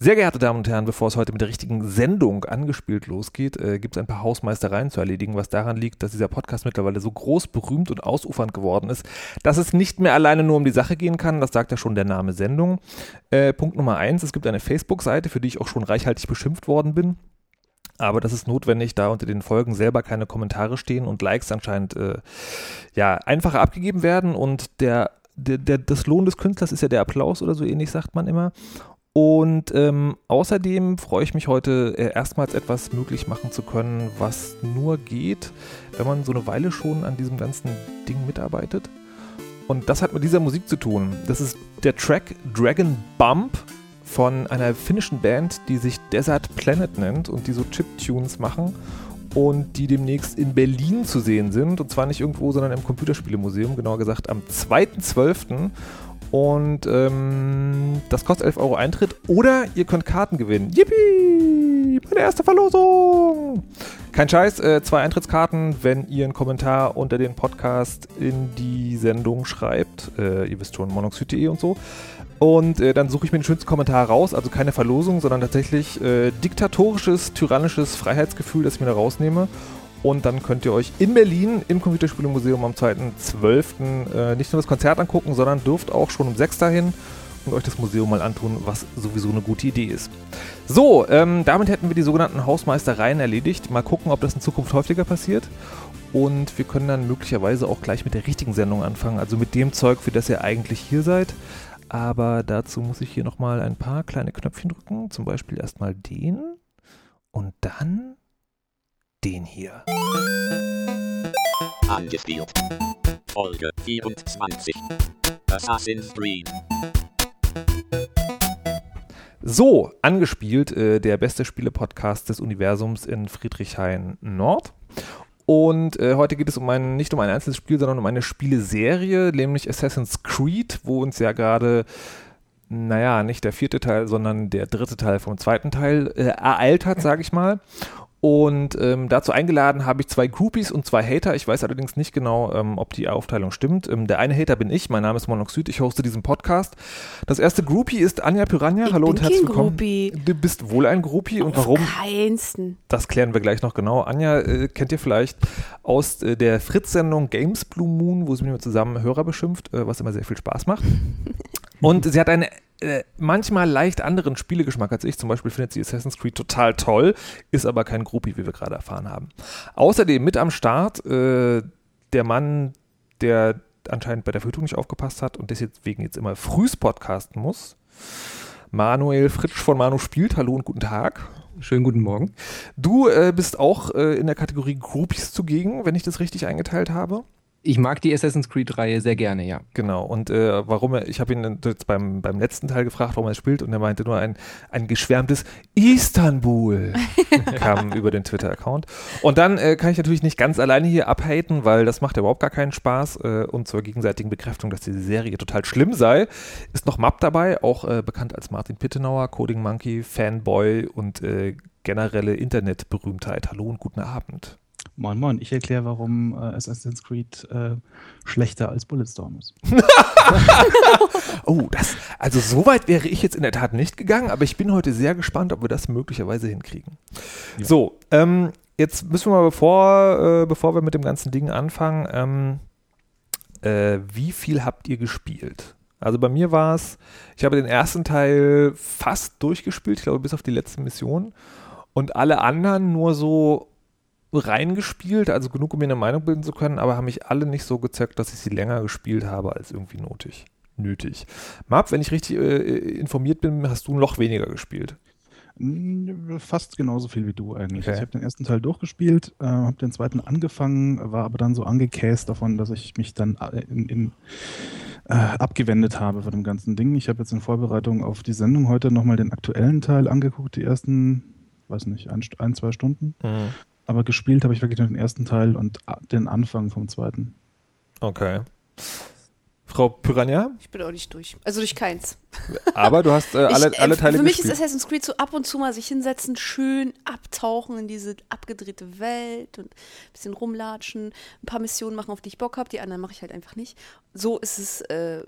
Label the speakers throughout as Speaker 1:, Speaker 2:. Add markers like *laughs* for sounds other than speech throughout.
Speaker 1: Sehr geehrte Damen und Herren, bevor es heute mit der richtigen Sendung angespielt losgeht, äh, gibt es ein paar Hausmeistereien zu erledigen, was daran liegt, dass dieser Podcast mittlerweile so groß, berühmt und ausufernd geworden ist, dass es nicht mehr alleine nur um die Sache gehen kann. Das sagt ja schon der Name Sendung. Äh, Punkt Nummer eins, es gibt eine Facebook-Seite, für die ich auch schon reichhaltig beschimpft worden bin. Aber das ist notwendig, da unter den Folgen selber keine Kommentare stehen und Likes anscheinend äh, ja einfacher abgegeben werden und der der, der, das Lohn des Künstlers ist ja der Applaus oder so ähnlich, sagt man immer. Und ähm, außerdem freue ich mich heute äh, erstmals etwas möglich machen zu können, was nur geht, wenn man so eine Weile schon an diesem ganzen Ding mitarbeitet. Und das hat mit dieser Musik zu tun. Das ist der Track Dragon Bump von einer finnischen Band, die sich Desert Planet nennt und die so Chiptunes machen und die demnächst in Berlin zu sehen sind. Und zwar nicht irgendwo, sondern im Computerspielemuseum, genauer gesagt am 2.12. Und ähm, das kostet 11 Euro Eintritt. Oder ihr könnt Karten gewinnen. Yippie! Meine erste Verlosung! Kein Scheiß, äh, zwei Eintrittskarten, wenn ihr einen Kommentar unter den Podcast in die Sendung schreibt. Äh, ihr wisst schon, monoxid.de und so. Und äh, dann suche ich mir den schönsten Kommentar raus. Also keine Verlosung, sondern tatsächlich äh, diktatorisches, tyrannisches Freiheitsgefühl, das ich mir da rausnehme. Und dann könnt ihr euch in Berlin im Computerspielemuseum am 2.12. Äh, nicht nur das Konzert angucken, sondern dürft auch schon um 6 dahin und euch das Museum mal antun, was sowieso eine gute Idee ist. So, ähm, damit hätten wir die sogenannten Hausmeistereien erledigt. Mal gucken, ob das in Zukunft häufiger passiert. Und wir können dann möglicherweise auch gleich mit der richtigen Sendung anfangen, also mit dem Zeug, für das ihr eigentlich hier seid. Aber dazu muss ich hier nochmal ein paar kleine Knöpfchen drücken. Zum Beispiel erstmal den und dann den hier.
Speaker 2: Angespielt. Folge 24. Assassin's Creed.
Speaker 1: So, angespielt, äh, der beste Spiele-Podcast des Universums in Friedrichshain Nord. Und äh, heute geht es um ein, nicht um ein einzelnes Spiel, sondern um eine Spieleserie, nämlich Assassin's Creed, wo uns ja gerade, naja, nicht der vierte Teil, sondern der dritte Teil vom zweiten Teil äh, ereilt hat, sage ich mal. Und ähm, dazu eingeladen habe ich zwei Groupies und zwei Hater. Ich weiß allerdings nicht genau, ähm, ob die Aufteilung stimmt. Ähm, der eine Hater bin ich, mein Name ist Monoxid, ich hoste diesen Podcast. Das erste Groupie ist Anja Piranha.
Speaker 3: Ich
Speaker 1: Hallo und herzlich willkommen.
Speaker 3: Groupie.
Speaker 1: Du bist wohl ein Groupie und
Speaker 3: Auf
Speaker 1: warum?
Speaker 3: Keinsten.
Speaker 1: Das klären wir gleich noch genau. Anja äh, kennt ihr vielleicht aus äh, der Fritz-Sendung Games Blue Moon, wo sie mit mir zusammen Hörer beschimpft, äh, was immer sehr viel Spaß macht. *laughs* Und sie hat einen äh, manchmal leicht anderen Spielegeschmack als ich. Zum Beispiel findet sie Assassin's Creed total toll, ist aber kein Groupie, wie wir gerade erfahren haben. Außerdem mit am Start äh, der Mann, der anscheinend bei der Verhütung nicht aufgepasst hat und deswegen jetzt immer frühs podcasten muss. Manuel Fritsch von Manu spielt. Hallo und guten Tag.
Speaker 4: Schönen guten Morgen.
Speaker 1: Du äh, bist auch äh, in der Kategorie Groupies zugegen, wenn ich das richtig eingeteilt habe.
Speaker 4: Ich mag die Assassin's Creed-Reihe sehr gerne, ja.
Speaker 1: Genau. Und äh, warum er, ich habe ihn jetzt beim, beim letzten Teil gefragt, warum er spielt, und er meinte nur ein, ein geschwärmtes Istanbul *laughs* kam über den Twitter-Account. Und dann äh, kann ich natürlich nicht ganz alleine hier abhaten, weil das macht ja überhaupt gar keinen Spaß. Äh, und zur gegenseitigen Bekräftigung, dass diese Serie total schlimm sei, ist noch Map dabei, auch äh, bekannt als Martin Pittenauer, Coding Monkey, Fanboy und äh, generelle Internetberühmtheit. Hallo und guten Abend.
Speaker 5: Moin Moin, ich erkläre, warum äh, Assassin's Creed äh, schlechter als Bulletstorm ist. *laughs* *laughs*
Speaker 1: Oh, das, also so weit wäre ich jetzt in der Tat nicht gegangen, aber ich bin heute sehr gespannt, ob wir das möglicherweise hinkriegen.
Speaker 5: Ja.
Speaker 1: So, ähm, jetzt müssen wir mal, bevor, äh, bevor wir mit dem ganzen Ding anfangen, ähm, äh, wie viel habt ihr gespielt? Also bei mir war es, ich habe den ersten Teil fast durchgespielt, ich glaube bis auf die letzte Mission und alle anderen nur so reingespielt, also genug, um mir eine Meinung bilden zu können, aber haben mich alle nicht so gezeckt, dass ich sie länger gespielt habe als irgendwie nötig. nötig. Map, wenn ich richtig äh, informiert bin, hast du noch weniger gespielt.
Speaker 5: Mm, Fast genauso viel wie du eigentlich.
Speaker 1: Okay.
Speaker 5: Ich habe den ersten Teil durchgespielt, äh, habe den zweiten angefangen, war aber dann so angekäst davon, dass ich mich dann äh, in, in, äh, abgewendet habe von dem ganzen Ding. Ich habe jetzt in Vorbereitung auf die Sendung heute nochmal den aktuellen Teil angeguckt, die ersten, weiß nicht, ein, ein zwei Stunden. Aber gespielt habe ich wirklich nur den ersten Teil und den Anfang vom zweiten.
Speaker 1: Okay. Frau Piranha,
Speaker 3: Ich bin auch nicht durch. Also durch keins.
Speaker 1: aber du hast äh, *laughs* alle,
Speaker 3: ich, äh,
Speaker 1: alle Teile
Speaker 3: Für mich
Speaker 1: gespielt.
Speaker 3: ist Assassin's Creed so ab und zu mal sich hinsetzen, schön abtauchen in diese abgedrehte Welt und ein bisschen rumlatschen, ein paar Missionen machen, auf die ich Bock habe, die anderen mache ich halt einfach nicht. So ist es äh,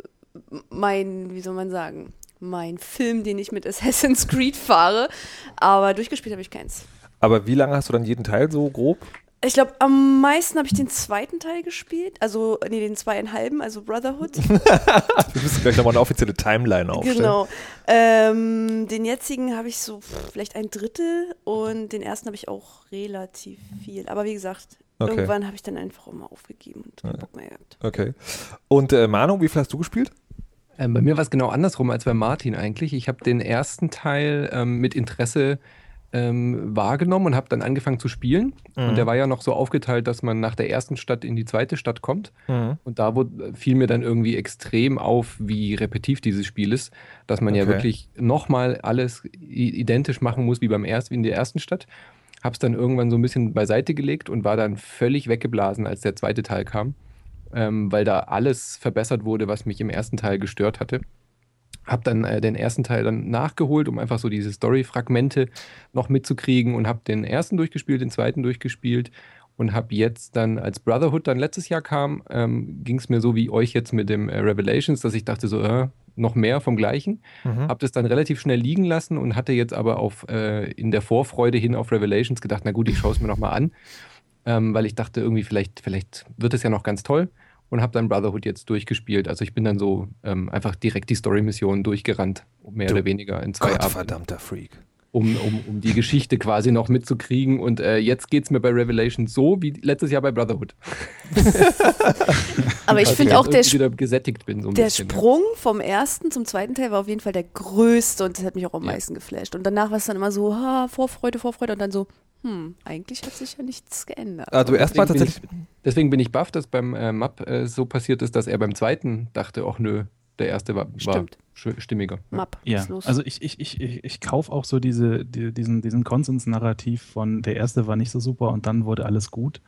Speaker 3: mein, wie soll man sagen, mein Film, den ich mit Assassin's Creed fahre. Aber durchgespielt habe ich keins.
Speaker 1: Aber wie lange hast du dann jeden Teil so grob?
Speaker 3: Ich glaube, am meisten habe ich den zweiten Teil gespielt. Also, nee, den zweieinhalben, also Brotherhood. *laughs*
Speaker 1: Wir müssen gleich nochmal eine offizielle Timeline aufstellen.
Speaker 3: Genau. Ähm, den jetzigen habe ich so vielleicht ein Drittel und den ersten habe ich auch relativ viel. Aber wie gesagt,
Speaker 1: Okay.
Speaker 3: irgendwann habe ich dann einfach auch mal aufgegeben und keinen Bock mehr gehabt.
Speaker 1: Okay. Und äh, Manu, wie viel hast du gespielt?
Speaker 4: Ähm, bei mir war es genau andersrum als bei Martin eigentlich. Ich habe den ersten Teil ähm, mit Interesse ähm, wahrgenommen und habe dann angefangen zu spielen. Und der war ja noch so aufgeteilt, dass man nach der ersten Stadt in die zweite Stadt kommt.
Speaker 1: Mhm.
Speaker 4: Und da wurde, fiel mir dann irgendwie extrem auf, wie repetitiv dieses Spiel ist, dass man ja
Speaker 1: Okay.
Speaker 4: wirklich nochmal alles identisch machen muss wie beim ersten, wie in der ersten Stadt. Hab's dann irgendwann so ein bisschen beiseite gelegt und war dann völlig weggeblasen, als der zweite Teil kam, ähm, weil da alles verbessert wurde, was mich im ersten Teil gestört hatte. Hab dann äh, den ersten Teil dann nachgeholt, um einfach so diese Story-Fragmente noch mitzukriegen und habe den ersten durchgespielt, den zweiten durchgespielt und habe jetzt dann, als Brotherhood dann letztes Jahr kam, ähm, ging es mir so wie euch jetzt mit dem äh, Revelations, dass ich dachte so, äh, noch mehr vom Gleichen.
Speaker 1: Mhm.
Speaker 4: Habe das dann relativ schnell liegen lassen und hatte jetzt aber auf, äh, in der Vorfreude hin auf Revelations gedacht, na gut, ich schaue es mir nochmal an, ähm, weil ich dachte irgendwie, vielleicht, vielleicht wird es ja noch ganz toll und habe dann Brotherhood jetzt durchgespielt. Also ich bin dann so ähm, einfach direkt die Story-Mission durchgerannt, mehr
Speaker 1: Du
Speaker 4: oder weniger in zwei Abenden,
Speaker 1: Gottverdammter Freak.
Speaker 4: Um, um, um die Geschichte quasi noch mitzukriegen. Und äh, jetzt geht es mir bei Revelations so wie letztes Jahr bei Brotherhood. *laughs*
Speaker 3: Aber ich
Speaker 4: Also
Speaker 3: finde
Speaker 4: ich
Speaker 3: auch, der,
Speaker 4: wieder gesättigt bin. So ein
Speaker 3: der
Speaker 4: bisschen.
Speaker 3: Sprung vom ersten zum zweiten Teil war auf jeden Fall der größte und das hat mich auch am
Speaker 4: Ja.
Speaker 3: meisten geflasht. Und danach war es dann immer so, ha, Vorfreude, Vorfreude und dann so, hm, eigentlich hat sich ja nichts geändert.
Speaker 1: Also erstmal
Speaker 4: Deswegen bin
Speaker 1: tatsächlich.
Speaker 4: Deswegen bin ich baff, dass beim äh, Map äh, so passiert ist, dass er beim zweiten dachte, ach nö, der erste war, war stimmiger.
Speaker 3: Map,
Speaker 5: Ja,
Speaker 3: was ist los?
Speaker 5: also ich, ich, ich, ich, ich kaufe auch so diese, die, diesen, diesen Konsensnarrativ von der erste war nicht so super und dann wurde alles gut.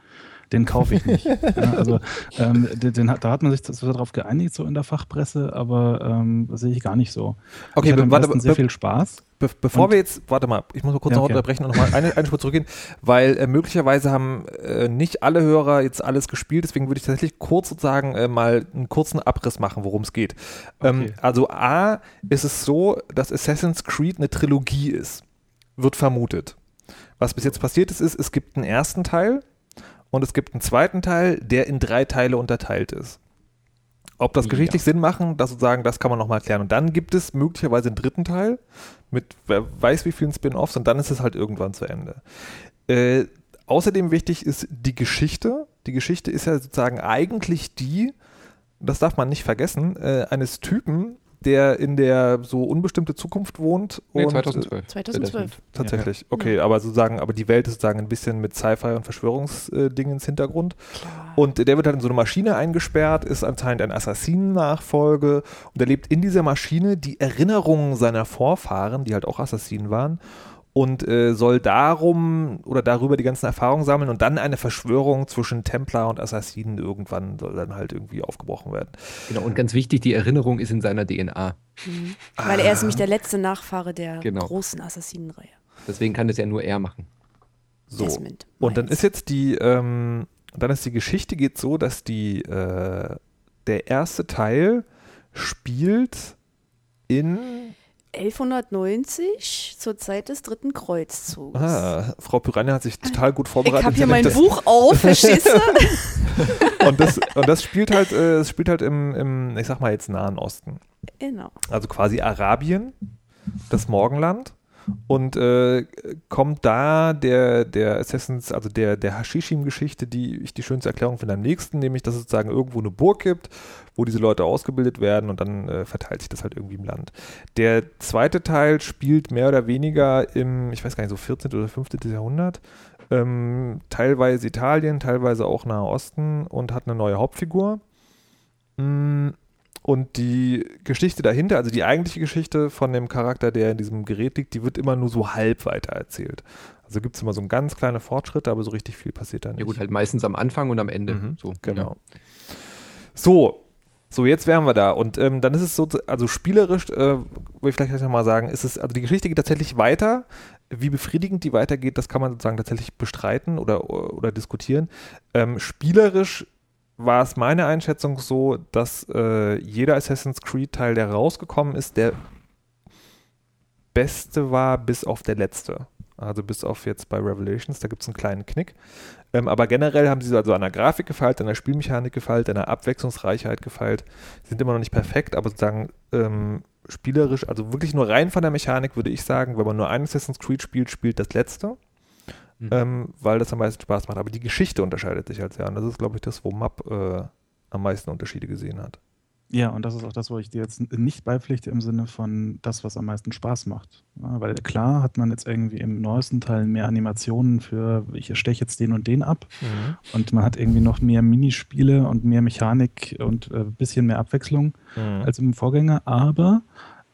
Speaker 5: Den kaufe ich nicht. *laughs* ja, also ähm, den, den, da hat man sich so darauf geeinigt, so in der Fachpresse, aber ähm, das sehe ich gar nicht so.
Speaker 1: Okay,
Speaker 5: ich hatte
Speaker 1: warte,
Speaker 5: sehr viel Spaß.
Speaker 1: Be bevor
Speaker 5: Und-
Speaker 1: wir jetzt, warte mal, ich muss mal kurz
Speaker 5: Ja,
Speaker 1: noch
Speaker 5: okay.
Speaker 1: unterbrechen und nochmal eine, eine Spur zurückgehen, weil äh, möglicherweise haben äh, nicht alle Hörer jetzt alles gespielt, deswegen würde ich tatsächlich kurz sozusagen äh, mal einen kurzen Abriss machen, worum es geht. Ähm,
Speaker 5: Okay.
Speaker 1: also A ist es so, dass Assassin's Creed eine Trilogie ist, wird vermutet. Was bis jetzt passiert ist, ist, es gibt einen ersten Teil und es gibt einen zweiten Teil, der in drei Teile unterteilt ist. Ob das
Speaker 4: Ja.
Speaker 1: geschichtlich Sinn machen, das sozusagen, das kann man nochmal klären. Und dann gibt es möglicherweise einen dritten Teil mit wer weiß wie vielen Spin-offs und dann ist es halt irgendwann zu Ende. Äh, außerdem wichtig ist die Geschichte. Die Geschichte ist ja sozusagen eigentlich die, das darf man nicht vergessen, äh, eines Typen, der in der so unbestimmte Zukunft wohnt.
Speaker 4: Nee,
Speaker 1: und,
Speaker 4: 2012.
Speaker 3: 2012.
Speaker 1: Tatsächlich, okay, aber sozusagen, aber die Welt ist sozusagen ein bisschen mit Sci-Fi und Verschwörungsdingen ins Hintergrund. Und der wird halt in so eine Maschine eingesperrt, ist anscheinend ein Assassinen-Nachfolge und er lebt in dieser Maschine die Erinnerungen seiner Vorfahren, die halt auch Assassinen waren, und äh, soll darum oder darüber die ganzen Erfahrungen sammeln und dann eine Verschwörung zwischen Templar und Assassinen irgendwann soll dann halt irgendwie aufgebrochen werden.
Speaker 4: Genau, und ganz wichtig, die Erinnerung ist in seiner DNA.
Speaker 3: Mhm. Weil er ist nämlich der letzte Nachfahre der
Speaker 4: Genau.
Speaker 3: großen Assassinenreihe.
Speaker 4: Deswegen kann es ja nur er machen.
Speaker 1: So.
Speaker 3: Desmond.
Speaker 1: Und dann ist jetzt die, ähm, dann ist die Geschichte geht so, dass die, äh, der erste Teil spielt in,
Speaker 3: 1190 zur Zeit des dritten Kreuzzugs.
Speaker 1: ah, Frau Piranha hat sich total gut
Speaker 3: ich
Speaker 1: vorbereitet.
Speaker 3: habe hier mein Buch auf, verstehst du?
Speaker 1: das, *laughs* und, das, und das spielt halt, äh, es spielt halt im, im, ich sag mal jetzt Nahen Osten.
Speaker 3: genau.
Speaker 1: Also quasi Arabien, das Morgenland. Und äh, kommt da der, der Assassins, also der, der Hashishim-Geschichte, die ich die schönste Erklärung finde am nächsten, nämlich, dass es sozusagen irgendwo eine Burg gibt, wo diese Leute ausgebildet werden und dann äh, verteilt sich das halt irgendwie im Land. Der zweite Teil spielt mehr oder weniger im, ich weiß gar nicht, so 14. oder 15. Jahrhundert, ähm, teilweise Italien, teilweise auch Nahe Osten und hat eine neue Hauptfigur. Mm, Und die Geschichte dahinter, also die eigentliche Geschichte von dem Charakter, der in diesem Gerät liegt, die wird immer nur so halb weiter erzählt. Also gibt es immer so einen ganz kleine Fortschritte, aber so richtig viel passiert da nicht.
Speaker 4: Ja gut, halt meistens am Anfang und am Ende.
Speaker 1: Mhm,
Speaker 4: So,
Speaker 1: Genau. So, so jetzt wären wir da. Und ähm, dann ist es so, also spielerisch, äh, würde ich vielleicht nochmal sagen, ist es, also die Geschichte geht tatsächlich weiter. Wie befriedigend die weitergeht, das kann man sozusagen tatsächlich bestreiten oder, oder diskutieren. Ähm, spielerisch war es meine Einschätzung so, dass äh, jeder Assassin's Creed-Teil, der rausgekommen ist, der beste war, bis auf der letzte. Also bis auf jetzt bei Revelations, da gibt es einen kleinen Knick. Ähm, aber generell haben sie also an der Grafik gefeilt, an der Spielmechanik gefeilt, an der Abwechslungsreichheit gefeilt. Sind immer noch nicht perfekt, aber sozusagen ähm, spielerisch, also wirklich nur rein von der Mechanik würde ich sagen, wenn man nur ein Assassin's Creed spielt, spielt das letzte.
Speaker 4: Mhm.
Speaker 1: Ähm, weil das am meisten Spaß macht. Aber die Geschichte unterscheidet sich halt sehr. Und das ist, glaube ich, das, wo Map äh, am meisten Unterschiede gesehen hat.
Speaker 5: Ja, und das ist auch das, wo ich dir jetzt nicht beipflichte im Sinne von das, was am meisten Spaß macht. Ja, weil klar hat man jetzt irgendwie im neuesten Teil mehr Animationen für, ich steche jetzt den und den ab.
Speaker 1: Mhm.
Speaker 5: Und man hat irgendwie noch mehr Minispiele und mehr Mechanik und ein äh, bisschen mehr Abwechslung
Speaker 1: Mhm.
Speaker 5: als im Vorgänger. Aber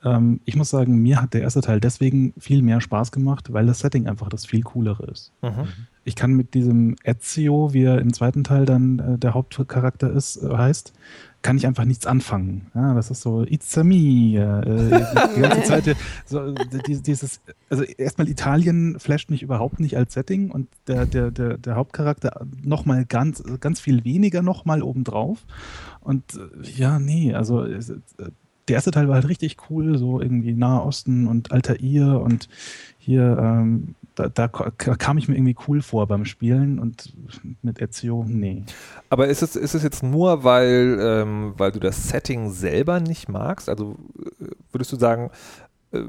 Speaker 5: ähm, ich muss sagen, mir hat der erste Teil deswegen viel mehr Spaß gemacht, weil das Setting einfach das viel coolere ist.
Speaker 1: Mhm.
Speaker 5: Ich kann mit diesem Ezio, wie er im zweiten Teil dann äh, der Hauptcharakter ist, äh, heißt, kann ich einfach nichts anfangen. Ja, das ist so, it's a me. Äh, die ganze Zeit, äh, so, die- dieses, also erstmal Italien flasht mich überhaupt nicht als Setting und der, der, der, der Hauptcharakter nochmal ganz, ganz viel weniger nochmal obendrauf. Und äh, ja, nee, also es, äh, der erste Teil war halt richtig cool, so irgendwie Nahe Osten und Altair und hier, ähm, da, da kam ich mir irgendwie cool vor beim Spielen und mit Ezio, nee.
Speaker 1: Aber ist es, ist es jetzt nur, weil, ähm, weil du das Setting selber nicht magst? Also äh, würdest du sagen, äh,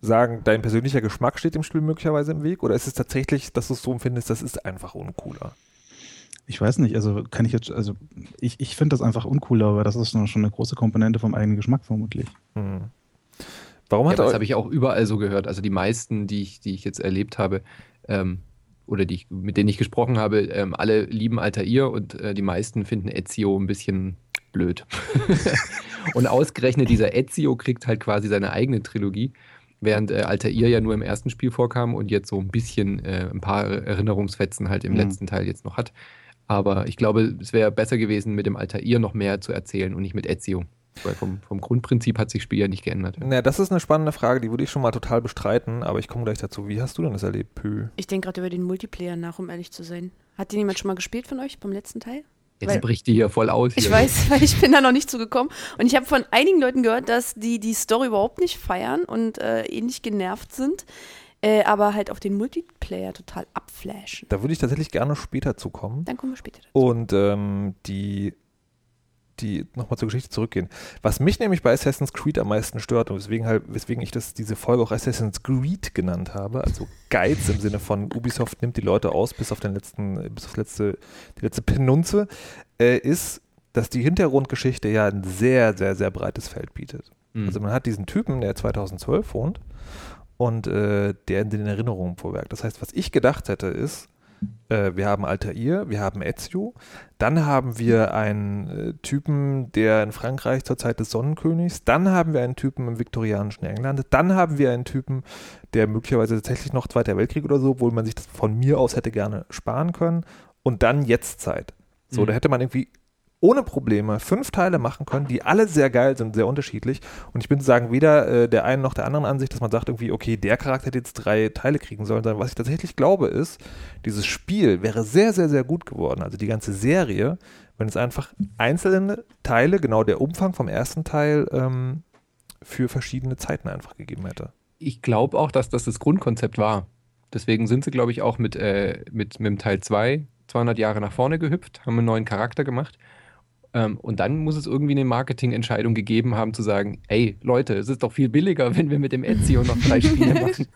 Speaker 1: sagen, dein persönlicher Geschmack steht dem Spiel möglicherweise im Weg? Oder ist es tatsächlich, dass du es so empfindest, das ist einfach uncooler?
Speaker 5: Ich weiß nicht, also kann ich jetzt, also ich, ich finde das einfach uncooler, aber das ist schon schon eine große Komponente vom eigenen Geschmack vermutlich.
Speaker 1: Hm. Warum
Speaker 4: Ja,
Speaker 1: hat
Speaker 4: aber das habe ich auch überall so gehört. Also die meisten, die ich, die ich jetzt erlebt habe, ähm, oder die ich, mit denen ich gesprochen habe, ähm, alle lieben Altair und äh, die meisten finden Ezio ein bisschen blöd. *laughs* und ausgerechnet dieser Ezio kriegt halt quasi seine eigene Trilogie, während äh, Altair ja nur im ersten Spiel vorkam und jetzt so ein bisschen äh, ein paar Erinnerungsfetzen halt im
Speaker 5: Mhm.
Speaker 4: letzten Teil jetzt noch hat. Aber ich glaube, es wäre besser gewesen, mit dem Altair noch mehr zu erzählen und nicht mit Ezio. Weil vom, vom Grundprinzip hat sich das Spiel ja nicht geändert.
Speaker 1: Na, das ist eine spannende Frage, die würde ich schon mal total bestreiten, aber ich komme gleich dazu. Wie hast du denn das erlebt, Pü?
Speaker 3: Ich denke gerade über den Multiplayer nach, um ehrlich zu sein. Hat den jemand schon mal gespielt von euch beim letzten Teil?
Speaker 4: Jetzt
Speaker 3: Weil-
Speaker 4: bricht die hier voll aus.
Speaker 3: Ich
Speaker 4: hier.
Speaker 3: weiß, *laughs* weil ich bin da noch nicht zugekommen. Und ich habe von einigen Leuten gehört, dass die die Story überhaupt nicht feiern und äh, ähnlich genervt sind, äh, aber halt auf den Multiplayer total abflashen.
Speaker 1: Da würde ich tatsächlich gerne später zukommen.
Speaker 3: Dann kommen wir später dazu.
Speaker 1: Und ähm, die, die nochmal zur Geschichte zurückgehen. Was mich nämlich bei Assassin's Creed am meisten stört und weswegen halt, weswegen ich das diese Folge auch Assassin's Creed genannt habe, also Geiz im Sinne von Ubisoft nimmt die Leute aus bis auf den letzten, bis auf letzte, die letzte Penunze, äh, ist, dass die Hintergrundgeschichte ja ein sehr, sehr, sehr breites Feld bietet.
Speaker 4: Mhm.
Speaker 1: Also man hat diesen Typen, der 2012 wohnt und äh, der in den Erinnerungen vorwerkt. Das heißt, was ich gedacht hätte, ist, äh, wir haben Altair, wir haben Ezio, dann haben wir einen äh, Typen, der in Frankreich zur Zeit des Sonnenkönigs, dann haben wir einen Typen im viktorianischen England, dann haben wir einen Typen, der möglicherweise tatsächlich noch Zweiter Weltkrieg oder so, obwohl man sich das von mir aus hätte gerne sparen können, und dann Jetztzeit. So,
Speaker 4: Mhm.
Speaker 1: da hätte man irgendwie ohne Probleme fünf Teile machen können, die alle sehr geil sind, sehr unterschiedlich. Und ich bin sagen, weder äh, der einen noch der anderen Ansicht, dass man sagt irgendwie, okay, der Charakter hätte jetzt drei Teile kriegen sollen, sondern was ich tatsächlich glaube ist, dieses Spiel wäre sehr, sehr, sehr gut geworden. Also die ganze Serie, wenn es einfach einzelne Teile, genau der Umfang vom ersten Teil, ähm, für verschiedene Zeiten einfach gegeben hätte.
Speaker 4: Ich glaube auch, dass das das Grundkonzept war. Deswegen sind sie, glaube ich, auch mit, äh, mit, mit dem Teil 2 200 Jahre nach vorne gehüpft, haben einen neuen Charakter gemacht. Ähm, und dann muss es irgendwie eine Marketingentscheidung gegeben haben, zu sagen: Ey, Leute, es ist doch viel billiger, *laughs* wenn wir mit dem Ezio noch drei Spiele *laughs* machen.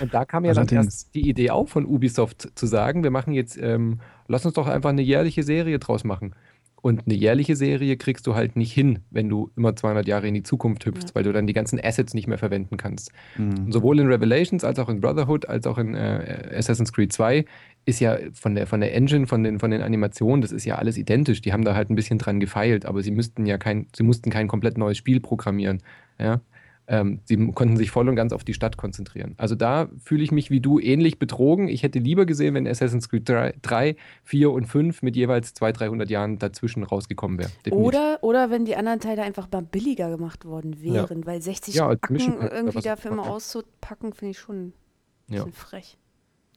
Speaker 4: und da kam ja dann
Speaker 5: Allerdings.
Speaker 4: erst die Idee auf von Ubisoft zu sagen: Wir machen jetzt, ähm, lass uns doch einfach eine jährliche Serie draus machen. Und eine jährliche Serie kriegst du halt nicht hin, wenn du immer 200 Jahre in die Zukunft hüpfst,
Speaker 3: Ja.
Speaker 4: weil du dann die ganzen Assets nicht mehr verwenden kannst.
Speaker 5: Mhm.
Speaker 4: Und sowohl in Revelations als auch in Brotherhood als auch in äh, Assassin's Creed 2 ist ja von der, von der Engine, von den, von den Animationen, das ist ja alles identisch. Die haben da halt ein bisschen dran gefeilt, aber sie müssten ja kein, sie mussten kein komplett neues Spiel programmieren. Ja? Ähm, sie konnten sich voll und ganz auf die Stadt konzentrieren. Also da fühle ich mich wie du ähnlich betrogen. Ich hätte lieber gesehen, wenn Assassin's Creed 3, 3 4 und 5 mit jeweils 200, 300 Jahren dazwischen rausgekommen wäre.
Speaker 3: Oder, oder wenn die anderen Teile einfach mal billiger gemacht worden wären, weil 60
Speaker 4: Ja, oder
Speaker 3: irgendwie dafür
Speaker 4: immer,
Speaker 3: mal
Speaker 4: ja.
Speaker 3: auszupacken, finde ich schon ein
Speaker 4: Ja.
Speaker 3: bisschen frech.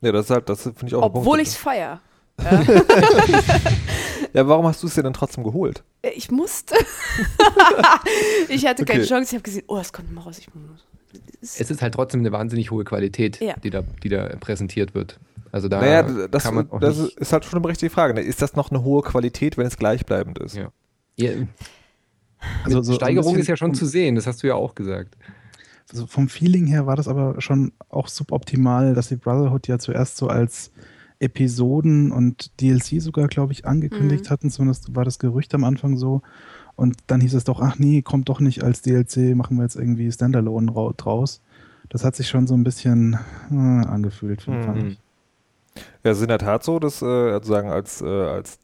Speaker 1: Ja, das ist halt, das finde ich auch
Speaker 3: Obwohl
Speaker 1: Punkt.
Speaker 3: ich es feier. *laughs* *laughs*
Speaker 1: Ja, warum hast du es dir denn trotzdem geholt?
Speaker 3: Ich musste. *laughs* ich hatte keine
Speaker 1: Okay.
Speaker 3: Chance. Ich habe gesehen, oh, es kommt mal raus. Ich muss
Speaker 4: Es ist halt trotzdem eine wahnsinnig hohe Qualität,
Speaker 3: Ja.
Speaker 4: die, da, die da präsentiert wird. Also da
Speaker 1: naja, das,
Speaker 4: kann man auch
Speaker 1: das
Speaker 4: nicht,
Speaker 1: ist halt schon eine berechtigte Frage. ne? Ist das noch eine hohe Qualität, wenn es gleichbleibend ist?
Speaker 4: Ja. ja,
Speaker 5: Also so
Speaker 4: Steigerung
Speaker 5: bisschen
Speaker 4: ist ja schon
Speaker 5: vom-
Speaker 4: zu sehen, das hast du ja auch gesagt.
Speaker 5: Also vom Feeling her war das aber schon auch suboptimal, dass die Brotherhood ja zuerst so als Episoden und DLC sogar, glaube ich, angekündigt
Speaker 3: Mhm.
Speaker 5: hatten. Zumindest war das Gerücht am Anfang so. Und dann hieß es doch, ach nee, kommt doch nicht als DLC, machen wir jetzt irgendwie Standalone rau- draus. Das hat sich schon so ein bisschen äh, angefühlt,
Speaker 1: Mhm.
Speaker 5: fand ich.
Speaker 1: Ja, es ist in der Tat so, dass äh, sozusagen als, äh, als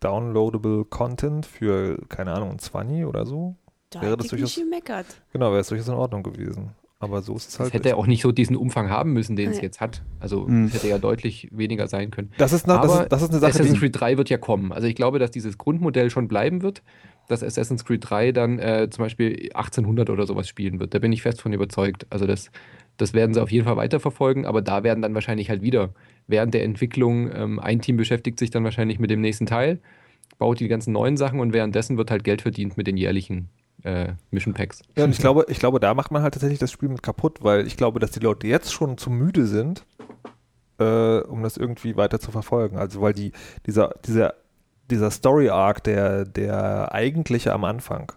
Speaker 1: downloadable Content für, keine Ahnung, ein 20 oder so,
Speaker 3: da
Speaker 1: wäre das
Speaker 3: ich nicht
Speaker 1: durchaus-
Speaker 3: gemeckert.
Speaker 1: genau, wäre es durchaus in Ordnung gewesen. Aber so ist es
Speaker 4: Das
Speaker 1: halt.
Speaker 4: hätte auch nicht so diesen Umfang haben müssen, den es jetzt hat. Also
Speaker 5: Mhm.
Speaker 4: es hätte ja deutlich weniger sein können.
Speaker 1: das ist, noch, das, ist, das ist eine Sache,
Speaker 4: Assassin's Creed 3 wird ja kommen. Also ich glaube, dass dieses Grundmodell schon bleiben wird, dass Assassin's Creed 3 dann äh, zum Beispiel 1800 oder sowas spielen wird. Da bin ich fest von überzeugt. Also das, das werden sie auf jeden Fall weiterverfolgen, aber da werden dann wahrscheinlich halt wieder während der Entwicklung ähm, ein Team beschäftigt sich dann wahrscheinlich mit dem nächsten Teil, baut die ganzen neuen Sachen und währenddessen wird halt Geld verdient mit den jährlichen äh, Mission Packs.
Speaker 1: Ja, und ich glaube, ich glaube, da macht man halt tatsächlich das Spiel mit kaputt, weil ich glaube, dass die Leute jetzt schon zu müde sind, äh, um das irgendwie weiter zu verfolgen. Also weil die, dieser, dieser, dieser Story-Arc, der, der eigentliche am Anfang,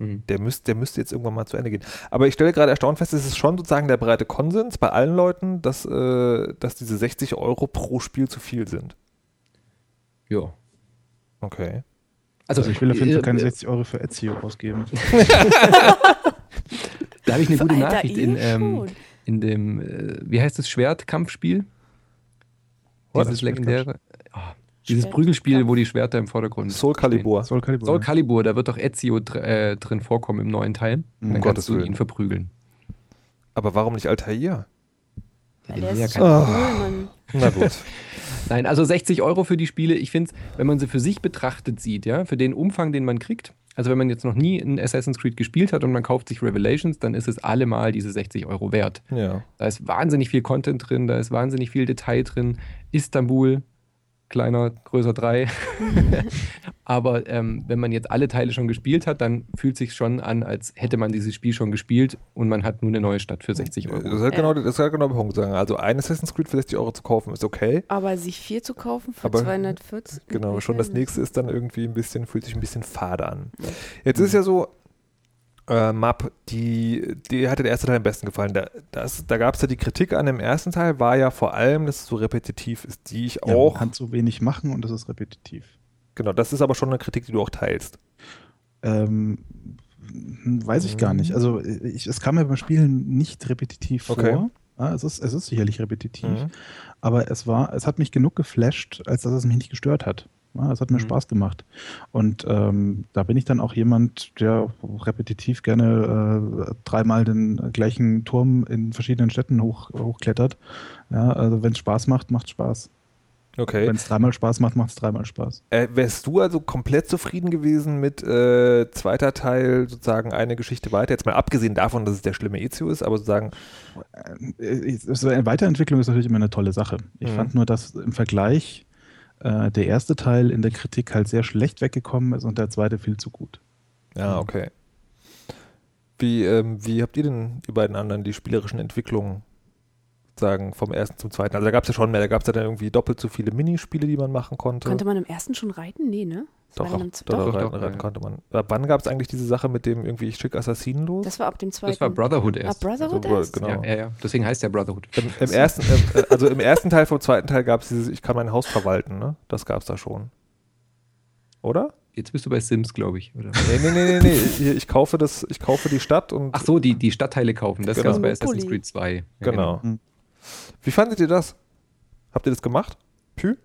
Speaker 4: Mhm.
Speaker 1: der müsste, der müsste jetzt irgendwann mal zu Ende gehen. Aber ich stelle gerade erstaunt fest, es ist schon sozusagen der breite Konsens bei allen Leuten, dass, äh, dass diese 60 Euro pro Spiel zu viel sind.
Speaker 4: Ja.
Speaker 1: Okay.
Speaker 4: Also,
Speaker 5: Also ich will auf jeden Fall
Speaker 4: äh,
Speaker 5: keine
Speaker 4: äh,
Speaker 5: 60 Euro für Ezio ausgeben. *laughs* *laughs*
Speaker 4: Da habe ich eine
Speaker 3: Für
Speaker 4: gute
Speaker 3: Alter
Speaker 4: Nachricht in, ähm, in dem, äh, wie heißt das, Schwertkampfspiel?
Speaker 1: Was?
Speaker 4: Dieses legendäre, ah, dieses Prügelspiel, wo die Schwerter im Vordergrund
Speaker 1: Soul Calibur.
Speaker 5: Soul Calibur.
Speaker 4: Soul Calibur, da wird doch Ezio dr äh, drin vorkommen im neuen Teil. Und dann
Speaker 1: Gottes
Speaker 4: kannst du
Speaker 1: Willen.
Speaker 4: ihn verprügeln.
Speaker 1: Aber warum nicht Altair?
Speaker 3: Ja, der
Speaker 4: sind ja
Speaker 3: ist
Speaker 4: kein-
Speaker 3: cool. Mann.
Speaker 1: Na gut. *laughs*
Speaker 4: Nein, also 60 Euro für die Spiele, ich finde wenn man sie für sich betrachtet sieht, ja, für den Umfang, den man kriegt, also wenn man jetzt noch nie ein Assassin's Creed gespielt hat und man kauft sich Revelations, dann ist es allemal diese 60 Euro wert.
Speaker 1: ja.
Speaker 4: Da ist wahnsinnig viel Content drin, da ist wahnsinnig viel Detail drin. Istanbul, kleiner, größer 3. *laughs* *laughs* Aber ähm, wenn man jetzt alle Teile schon gespielt hat, dann fühlt sich schon an, als hätte man dieses Spiel schon gespielt und man hat nur eine neue Stadt für 60
Speaker 1: Das
Speaker 4: Euro.
Speaker 1: ist halt
Speaker 3: Ja.
Speaker 1: genau, das ist halt genau der Punkt sagen. Also ein Assassin's Creed für 60 Euro zu kaufen ist okay.
Speaker 3: Aber sich vier zu kaufen für
Speaker 1: Aber-
Speaker 3: 240.
Speaker 1: Genau, schon das nächste ist dann irgendwie ein bisschen, fühlt sich ein bisschen fade an. Jetzt
Speaker 4: Mhm.
Speaker 1: ist ja so, äh, Map, die, die hatte der erste Teil am besten gefallen. Da, das, da gab es ja die Kritik an dem ersten Teil, war ja vor allem, dass es so repetitiv ist, die ich
Speaker 5: Ja,
Speaker 1: auch,
Speaker 5: man kann so wenig machen und das ist repetitiv.
Speaker 1: genau, das ist aber schon eine Kritik, die du auch teilst.
Speaker 5: Ähm, weiß ich gar nicht. Also ich, es kam mir beim Spielen nicht repetitiv
Speaker 1: Okay.
Speaker 5: vor. Ja, es, ist, es ist sicherlich repetitiv,
Speaker 1: Mhm.
Speaker 5: aber es war, es hat mich genug geflasht, als dass es mich nicht gestört hat. Es hat mir
Speaker 4: Mhm.
Speaker 5: Spaß gemacht. Und ähm, da bin ich dann auch jemand, der repetitiv gerne äh, dreimal den gleichen Turm in verschiedenen Städten hoch, hochklettert. Ja, also wenn es Spaß macht, macht Spaß.
Speaker 1: Okay.
Speaker 5: Wenn es dreimal Spaß macht, macht es dreimal Spaß.
Speaker 1: Äh, wärst du also komplett zufrieden gewesen mit äh, zweiter Teil, sozusagen eine Geschichte weiter? Jetzt mal abgesehen davon, dass es der schlimme Ezio ist, aber sozusagen,
Speaker 5: Äh, eine Weiterentwicklung ist natürlich immer eine tolle Sache. Ich
Speaker 1: Mhm.
Speaker 5: fand nur, dass im Vergleich äh, der erste Teil in der Kritik halt sehr schlecht weggekommen ist und der zweite viel zu gut.
Speaker 1: ja, okay. Wie, ähm, wie habt ihr denn, die beiden anderen, die spielerischen Entwicklungen sagen vom ersten zum zweiten? Also da gab es ja schon mehr, da gab es ja dann irgendwie doppelt so viele Minispiele, die man machen konnte.
Speaker 3: Konnte man im ersten schon reiten? Nee, ne?
Speaker 1: Doch, doch, doch, doch,
Speaker 4: doch,
Speaker 1: reiten,
Speaker 4: doch,
Speaker 1: reiten
Speaker 4: ja.
Speaker 1: konnte man. Ab wann gab es eigentlich diese Sache mit dem irgendwie, ich schicke Assassinen los?
Speaker 3: Das war ab dem zweiten.
Speaker 4: Das war Brotherhood
Speaker 3: Ah,
Speaker 4: erst.
Speaker 3: Brotherhood
Speaker 1: Also,
Speaker 3: erst?
Speaker 1: genau.
Speaker 4: Ja, ja, ja. Deswegen heißt der Brotherhood.
Speaker 1: Im, im ersten, äh, also im ersten Teil vom zweiten Teil gab es dieses, ich kann mein Haus verwalten, ne? Das gab es da schon. Oder?
Speaker 4: Jetzt bist du bei Sims, glaube ich. Oder?
Speaker 1: Nee, nee, nee, nee, nee. Hier, ich kaufe das, ich kaufe die Stadt und
Speaker 4: Ach so, die, die Stadtteile kaufen. Das
Speaker 1: Genau.
Speaker 4: gab es bei. Assassin's Creed 2. Ja,
Speaker 1: genau.
Speaker 5: Mhm.
Speaker 1: Wie fandet ihr das? Habt ihr das gemacht? Pü?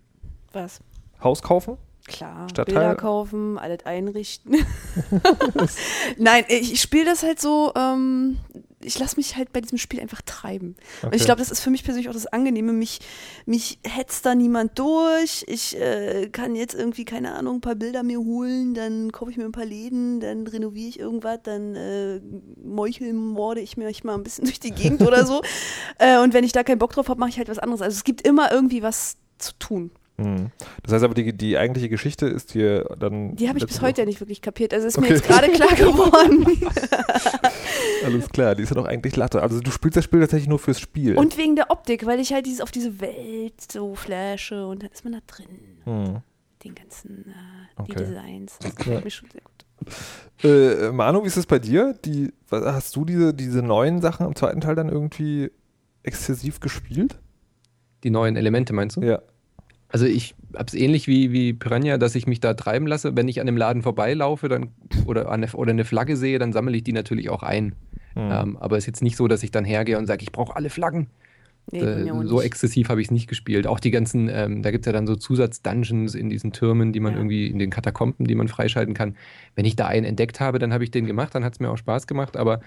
Speaker 3: Was?
Speaker 1: Haus kaufen?
Speaker 3: Klar,
Speaker 1: Stadtteil-
Speaker 3: Bilder kaufen, alles einrichten. *laughs* Nein, ich, ich spiele das halt so, ähm, ich lasse mich halt bei diesem Spiel einfach treiben. Und ich
Speaker 1: Okay.
Speaker 3: glaube, das ist für mich persönlich auch das Angenehme. Mich, mich hetzt da niemand durch. Ich äh, kann jetzt irgendwie, keine Ahnung, ein paar Bilder mir holen, dann kaufe ich mir ein paar Läden, dann renoviere ich irgendwas, dann äh, meuchelmorde ich mir mal ein bisschen *laughs* durch die Gegend oder so. *laughs* Äh, und wenn ich da keinen Bock drauf habe, mache ich halt was anderes. Also es gibt immer irgendwie was zu tun.
Speaker 1: Mhm. Das heißt aber, die, die eigentliche Geschichte ist hier dann.
Speaker 3: Die habe ich bis heute ja nicht wirklich kapiert. Also ist
Speaker 1: Okay.
Speaker 3: mir jetzt gerade klar *laughs* geworden. *laughs*
Speaker 1: Alles klar, die ist ja doch eigentlich Latte. Also du spielst das Spiel tatsächlich nur fürs Spiel.
Speaker 3: Und wegen der Optik, weil ich halt dieses auf diese Welt so flashe und dann ist man da drin.
Speaker 1: Hm.
Speaker 3: Den ganzen, äh,
Speaker 1: Okay.
Speaker 3: die Designs. Das
Speaker 1: Ja.
Speaker 3: gefällt mir schon sehr gut.
Speaker 1: Äh, Manu, wie ist es bei dir? Die, was- hast du diese, diese neuen Sachen im zweiten Teil dann irgendwie exzessiv gespielt?
Speaker 4: Die neuen Elemente meinst du?
Speaker 1: Ja.
Speaker 4: Also ich habe es ähnlich wie, wie Piranha, dass ich mich da treiben lasse. Wenn ich an dem Laden vorbeilaufe dann, oder, an eine, oder eine Flagge sehe, dann sammle ich die natürlich auch ein.
Speaker 1: Hm.
Speaker 4: Ähm, aber es ist jetzt nicht so, dass ich dann hergehe und sage, ich brauche alle Flaggen.
Speaker 3: Nee,
Speaker 4: Äh, so exzessiv habe ich es nicht gespielt. Auch die ganzen, ähm, da gibt es ja dann so Zusatz-Dungeons in diesen Türmen, die man
Speaker 3: Ja.
Speaker 4: irgendwie, in den Katakomben, die man freischalten kann. Wenn ich da einen entdeckt habe, dann habe ich den gemacht, dann hat es mir auch Spaß gemacht. Aber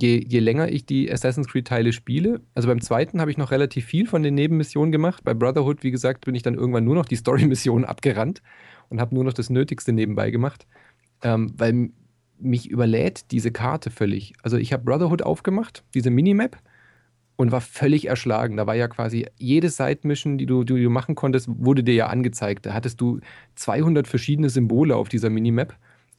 Speaker 4: je, je länger ich die Assassin's Creed-Teile spiele, also beim zweiten habe ich noch relativ viel von den Nebenmissionen gemacht. Bei Brotherhood, wie gesagt, bin ich dann irgendwann nur noch die *laughs* Story-Missionen abgerannt und habe nur noch das Nötigste nebenbei gemacht. Ähm, weil mich überlädt diese Karte völlig. Also ich habe Brotherhood aufgemacht, diese Minimap, und war völlig erschlagen. Da war ja quasi jede Side-Mission, die du, die du machen konntest, wurde dir ja angezeigt. Da hattest du 200 verschiedene Symbole auf dieser Minimap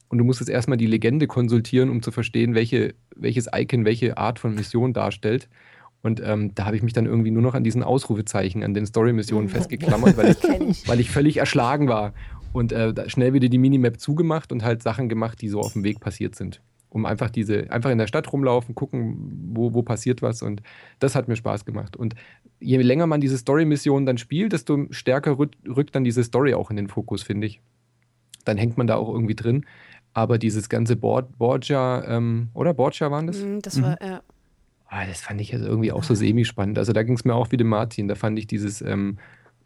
Speaker 4: und du musstest erstmal die Legende konsultieren, um zu verstehen, welche, welches Icon welche Art von Mission darstellt. Und ähm, da habe ich mich dann irgendwie nur noch an diesen Ausrufezeichen, an den Story-Missionen *laughs* festgeklammert, weil *laughs* ich, weil ich völlig erschlagen war. Und äh, schnell wieder die Minimap zugemacht und halt Sachen gemacht, die so auf dem Weg passiert sind. Um einfach diese, einfach in der Stadt rumlaufen, gucken, wo, wo passiert was. Und das hat mir Spaß gemacht. Und je länger man diese Story-Missionen dann spielt, desto stärker rückt, rückt dann diese Story auch in den Fokus, finde ich. Dann hängt man da auch irgendwie drin. Aber dieses ganze Bord, Borgia, ähm, oder Borgia waren das?
Speaker 3: Mm, Das war, ja.
Speaker 4: Ah, das fand ich also irgendwie auch so semi-spannend. Also da ging es mir auch wie dem Martin. Da fand ich dieses ähm,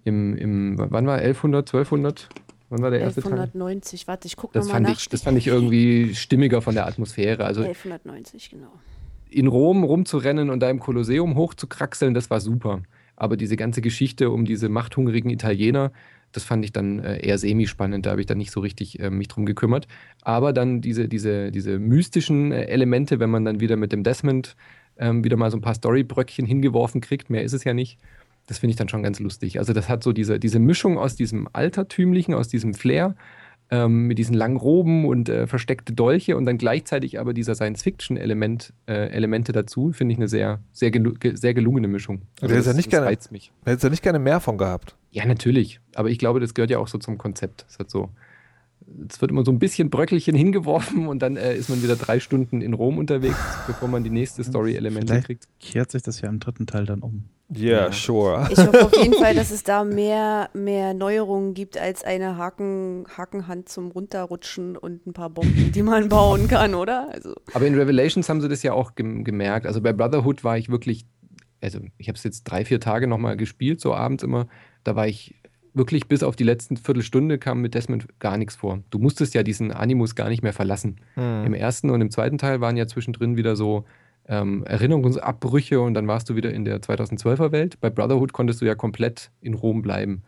Speaker 4: im, im, wann war 1100, 1200? Wann war der erste Teil?
Speaker 3: 1190, warte, ich gucke nochmal nach.
Speaker 4: ich, das fand ich irgendwie stimmiger von der Atmosphäre. Also
Speaker 3: 1190, genau.
Speaker 4: in Rom rumzurennen und da im Kolosseum hochzukraxeln, das war super. Aber diese ganze Geschichte um diese machthungrigen Italiener, das fand ich dann äh, eher semi-spannend. Da habe ich dann nicht so richtig äh, mich drum gekümmert. Aber dann diese, diese, diese mystischen äh, Elemente, wenn man dann wieder mit dem Desmond ähm, wieder mal so ein paar Storybröckchen hingeworfen kriegt, mehr ist es ja nicht. Das finde ich dann schon ganz lustig. Also das hat so diese, diese Mischung aus diesem Altertümlichen, aus diesem Flair, ähm, mit diesen langen Roben und äh, versteckte Dolche und dann gleichzeitig aber dieser Science-Fiction-Element, äh, Elemente dazu, finde ich eine sehr, sehr, gelu ge sehr gelungene Mischung.
Speaker 1: Du hättest ja
Speaker 4: das,
Speaker 1: nicht gerne-
Speaker 4: mich.
Speaker 1: Hättest du nicht gerne mehr von gehabt.
Speaker 4: Ja, natürlich. Aber ich glaube, das gehört ja auch so zum Konzept. Es hat so, es wird immer so ein bisschen Bröckelchen hingeworfen und dann äh, ist man wieder drei Stunden in Rom unterwegs, bevor man die nächste Story-Elemente
Speaker 5: Vielleicht
Speaker 4: kriegt.
Speaker 5: kehrt sich das ja im dritten Teil dann um.
Speaker 1: Yeah,
Speaker 4: Ja.
Speaker 1: sure.
Speaker 3: Ich hoffe auf jeden Fall, dass *laughs* es da mehr, mehr Neuerungen gibt als eine Haken, Hakenhand zum Runterrutschen und ein paar Bomben, die man bauen kann, oder? Also,
Speaker 4: Aber in Revelations haben sie das ja auch gem gemerkt. Also bei Brotherhood war ich wirklich, also ich habe es jetzt drei, vier Tage nochmal gespielt, so abends immer. Da war ich wirklich bis auf die letzten Viertelstunde kam mit Desmond gar nichts vor. Du musstest ja diesen Animus gar nicht mehr verlassen.
Speaker 1: Hm.
Speaker 4: Im ersten und im zweiten Teil waren ja zwischendrin wieder so ähm, Erinnerungsabbrüche und dann warst du wieder in der 2012er Welt. Bei Brotherhood konntest du ja komplett in Rom bleiben.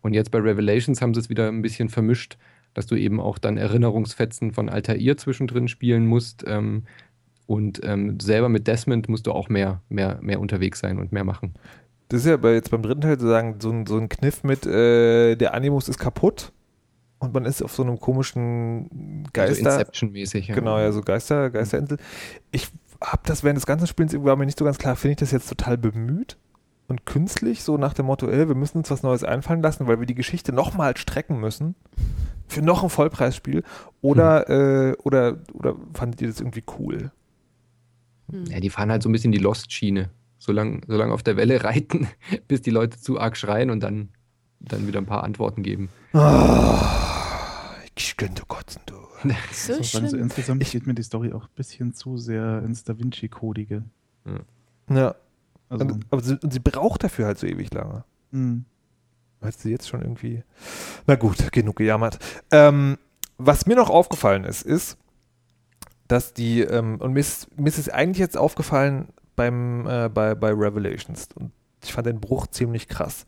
Speaker 4: Und jetzt bei Revelations haben sie es wieder ein bisschen vermischt, dass du eben auch dann Erinnerungsfetzen von Altair zwischendrin spielen musst. Ähm, und ähm, selber mit Desmond musst du auch mehr, mehr, mehr unterwegs sein und mehr machen.
Speaker 1: Das ist ja bei, jetzt beim dritten Teil sozusagen so ein, so ein Kniff mit, äh, der Animus ist kaputt und man ist auf so einem komischen
Speaker 4: Also
Speaker 1: Geister.
Speaker 4: Inception-mäßig. Ja.
Speaker 1: Genau, ja, so Geister, Geisterinsel. Ich habe das während des ganzen Spiels irgendwie war mir nicht so ganz klar, finde ich das jetzt total bemüht und künstlich, so nach dem Motto, ey, wir müssen uns was Neues einfallen lassen, weil wir die Geschichte nochmal strecken müssen für noch ein Vollpreisspiel oder, äh, oder, oder fandet ihr das irgendwie cool?
Speaker 3: hm.
Speaker 4: Ja, die fahren halt so ein bisschen die Lost-Schiene. So lange so lang auf der Welle *laughs* reiten, bis die Leute zu arg schreien und dann, dann wieder ein paar Antworten geben.
Speaker 1: Ah, ich könnte kotzen, du. *laughs*
Speaker 3: so
Speaker 5: So, sagen, so
Speaker 3: schlimm.
Speaker 5: insgesamt geht mir die Story auch ein bisschen zu sehr ins Da Vinci-Kodige.
Speaker 1: Ja,
Speaker 5: Also,
Speaker 1: und, aber sie, und sie braucht dafür halt so ewig lange.
Speaker 5: mh.
Speaker 1: Weil sie jetzt schon irgendwie. Na gut, genug gejammert. Ähm, was mir noch aufgefallen ist, ist, dass die, ähm, und mir ist, mir ist es eigentlich jetzt aufgefallen beim, äh, bei, bei Revelations. Und ich fand den Bruch ziemlich krass.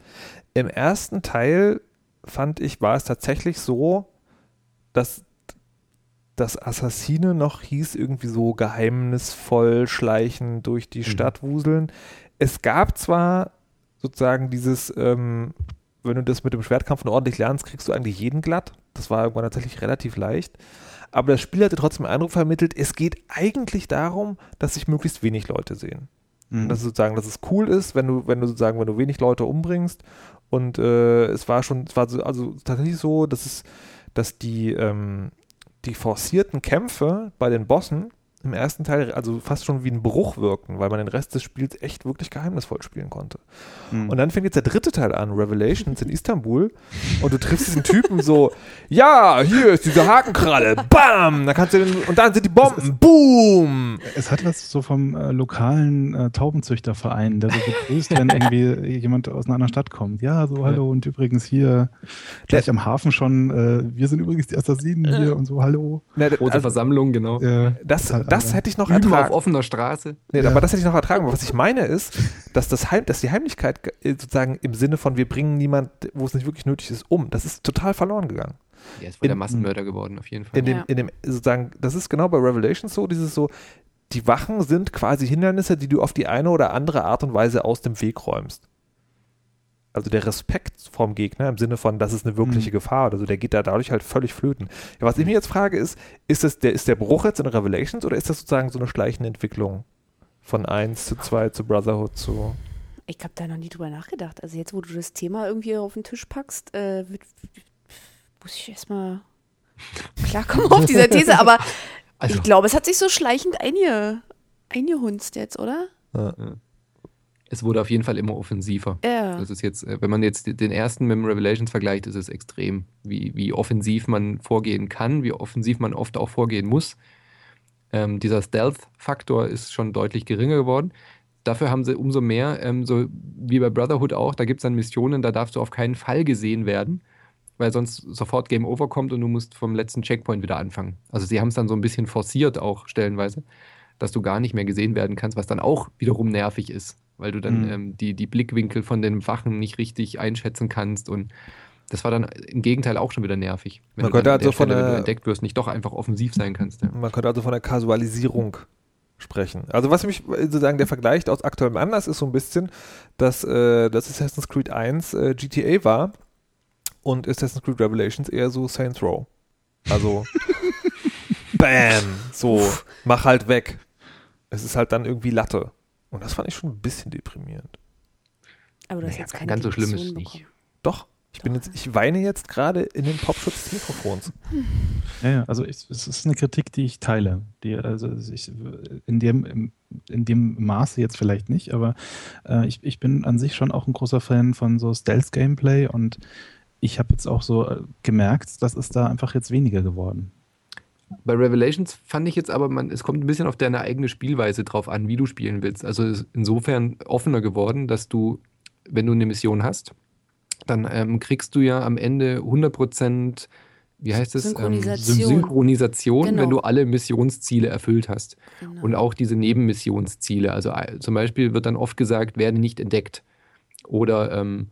Speaker 1: Im ersten Teil fand ich, war es tatsächlich so, dass das Assassine noch hieß, irgendwie so geheimnisvoll schleichen durch die
Speaker 4: Mhm.
Speaker 1: Stadt wuseln. Es gab zwar sozusagen dieses, ähm, wenn du das mit dem Schwertkampf ordentlich lernst, kriegst du eigentlich jeden glatt. Das war irgendwann tatsächlich relativ leicht. Aber das Spiel hatte trotzdem den Eindruck vermittelt, es geht eigentlich darum, dass sich möglichst wenig Leute sehen.
Speaker 5: Mhm.
Speaker 1: Dass es sozusagen, dass es cool ist, wenn du, wenn du sozusagen, wenn du wenig Leute umbringst. Und äh, es war schon, es war so, also tatsächlich so, dass es, dass die, ähm, die forcierten Kämpfe bei den Bossen im ersten Teil also fast schon wie ein Bruch wirkten, weil man den Rest des Spiels echt wirklich geheimnisvoll spielen konnte.
Speaker 5: Mhm.
Speaker 1: Und dann fängt jetzt der dritte Teil an, Revelations in Istanbul, und du triffst diesen Typen so, *laughs* ja, hier ist diese Hakenkralle, bam, dann kannst du den, und dann sind die Bomben, boom.
Speaker 5: Es hat was so vom äh, lokalen äh, Taubenzüchterverein, der so begrüßt, wenn irgendwie jemand aus einer anderen Stadt kommt. Ja, so hallo und übrigens hier gleich am Hafen schon, äh, wir sind übrigens die Assassinen hier und so, hallo.
Speaker 1: Ne,
Speaker 4: Große
Speaker 1: also,
Speaker 4: Versammlung, genau.
Speaker 5: Äh,
Speaker 1: das,
Speaker 5: halt,
Speaker 1: das hätte ich noch
Speaker 4: Üben auf
Speaker 1: ertragen.
Speaker 4: offener Straße.
Speaker 1: Nee,
Speaker 5: Ja.
Speaker 1: aber das hätte ich noch ertragen. Was ich meine ist, dass, das Heim, dass die Heimlichkeit äh, sozusagen im Sinne von, wir bringen niemand, wo es nicht wirklich nötig ist, um, das ist total verloren gegangen.
Speaker 4: Er ist voll der Massenmörder geworden, auf jeden Fall.
Speaker 1: In dem,
Speaker 3: Ja.
Speaker 1: in dem, sozusagen, das ist genau bei Revelations so, dieses so, die Wachen sind quasi Hindernisse, die du auf die eine oder andere Art und Weise aus dem Weg räumst. Also der Respekt vom Gegner im Sinne von, das ist eine wirkliche
Speaker 5: Mhm.
Speaker 1: Gefahr oder so, der geht da dadurch halt völlig flöten. Ja, was ich mir jetzt frage ist, ist das der, ist der Bruch jetzt in Revelations oder ist das sozusagen so eine schleichende Entwicklung von 1 zu 2 zu Brotherhood zu.
Speaker 3: Ich habe da noch nie drüber nachgedacht. Also jetzt, wo du das Thema irgendwie auf den Tisch packst, äh, wird, muss ich erstmal klarkommen auf dieser These. Aber *laughs*
Speaker 4: Also,
Speaker 3: ich glaube, es hat sich so schleichend einge, eingehunzt jetzt, oder?
Speaker 4: Es wurde auf jeden Fall immer offensiver.
Speaker 3: Ja.
Speaker 4: Das ist jetzt, äh, wenn man jetzt den ersten mit dem Revelations vergleicht, ist es extrem, wie, wie offensiv man vorgehen kann, wie offensiv man oft auch vorgehen muss. Ähm, dieser Stealth-Faktor ist schon deutlich geringer geworden. Dafür haben sie umso mehr, ähm, so wie bei Brotherhood auch, da gibt es dann Missionen, da darfst du auf keinen Fall gesehen werden, weil sonst sofort Game Over kommt und du musst vom letzten Checkpoint wieder anfangen. Also sie haben es dann so ein bisschen forciert auch stellenweise, dass du gar nicht mehr gesehen werden kannst, was dann auch wiederum nervig ist, weil du dann
Speaker 5: Mhm.
Speaker 4: ähm, die, die Blickwinkel von den Wachen nicht richtig einschätzen kannst und das war dann im Gegenteil auch schon wieder nervig. Wenn
Speaker 1: Man
Speaker 4: du dann
Speaker 1: könnte also von
Speaker 4: Stelle,
Speaker 1: der-
Speaker 4: entdeckt wirst, nicht doch einfach offensiv sein kannst. Ja.
Speaker 1: Man könnte also von der Kasualisierung sprechen. Also was mich sozusagen der Vergleich aus aktuellem Anlass ist so ein bisschen, dass äh, das Assassin's Creed 1 äh, GTA war und Assassin's Creed Revelations eher so Saints Row. Also *laughs* Bam, so mach halt weg. Es ist halt dann irgendwie Latte. Und das fand ich schon ein bisschen deprimierend.
Speaker 3: Aber du hast
Speaker 4: Naja,
Speaker 3: jetzt keine
Speaker 4: ganz so schlimm ist es nicht.
Speaker 1: Doch, ich bin jetzt, ich weine jetzt gerade in den Popschutz des Mikrofons.
Speaker 5: Ja, ja, also ich, es ist eine Kritik, die ich teile. Die, also ich, in, dem, in dem Maße jetzt vielleicht nicht, aber äh, ich, ich bin an sich schon auch ein großer Fan von so Stealth-Gameplay und ich habe jetzt auch so äh, gemerkt, das ist da einfach jetzt weniger geworden.
Speaker 4: Bei Revelations fand ich jetzt aber, man, es kommt ein bisschen auf deine eigene Spielweise drauf an, wie du spielen willst. Also ist insofern offener geworden, dass du, wenn du eine Mission hast, dann ähm, kriegst du ja am Ende 100%, wie heißt es?
Speaker 3: Synchronisation.
Speaker 4: Ähm, Synchronisation,
Speaker 3: Genau.
Speaker 4: wenn du alle Missionsziele erfüllt hast.
Speaker 3: Genau.
Speaker 4: Und auch diese Nebenmissionsziele. Also äh, zum Beispiel wird dann oft gesagt, werde nicht entdeckt. Oder ähm,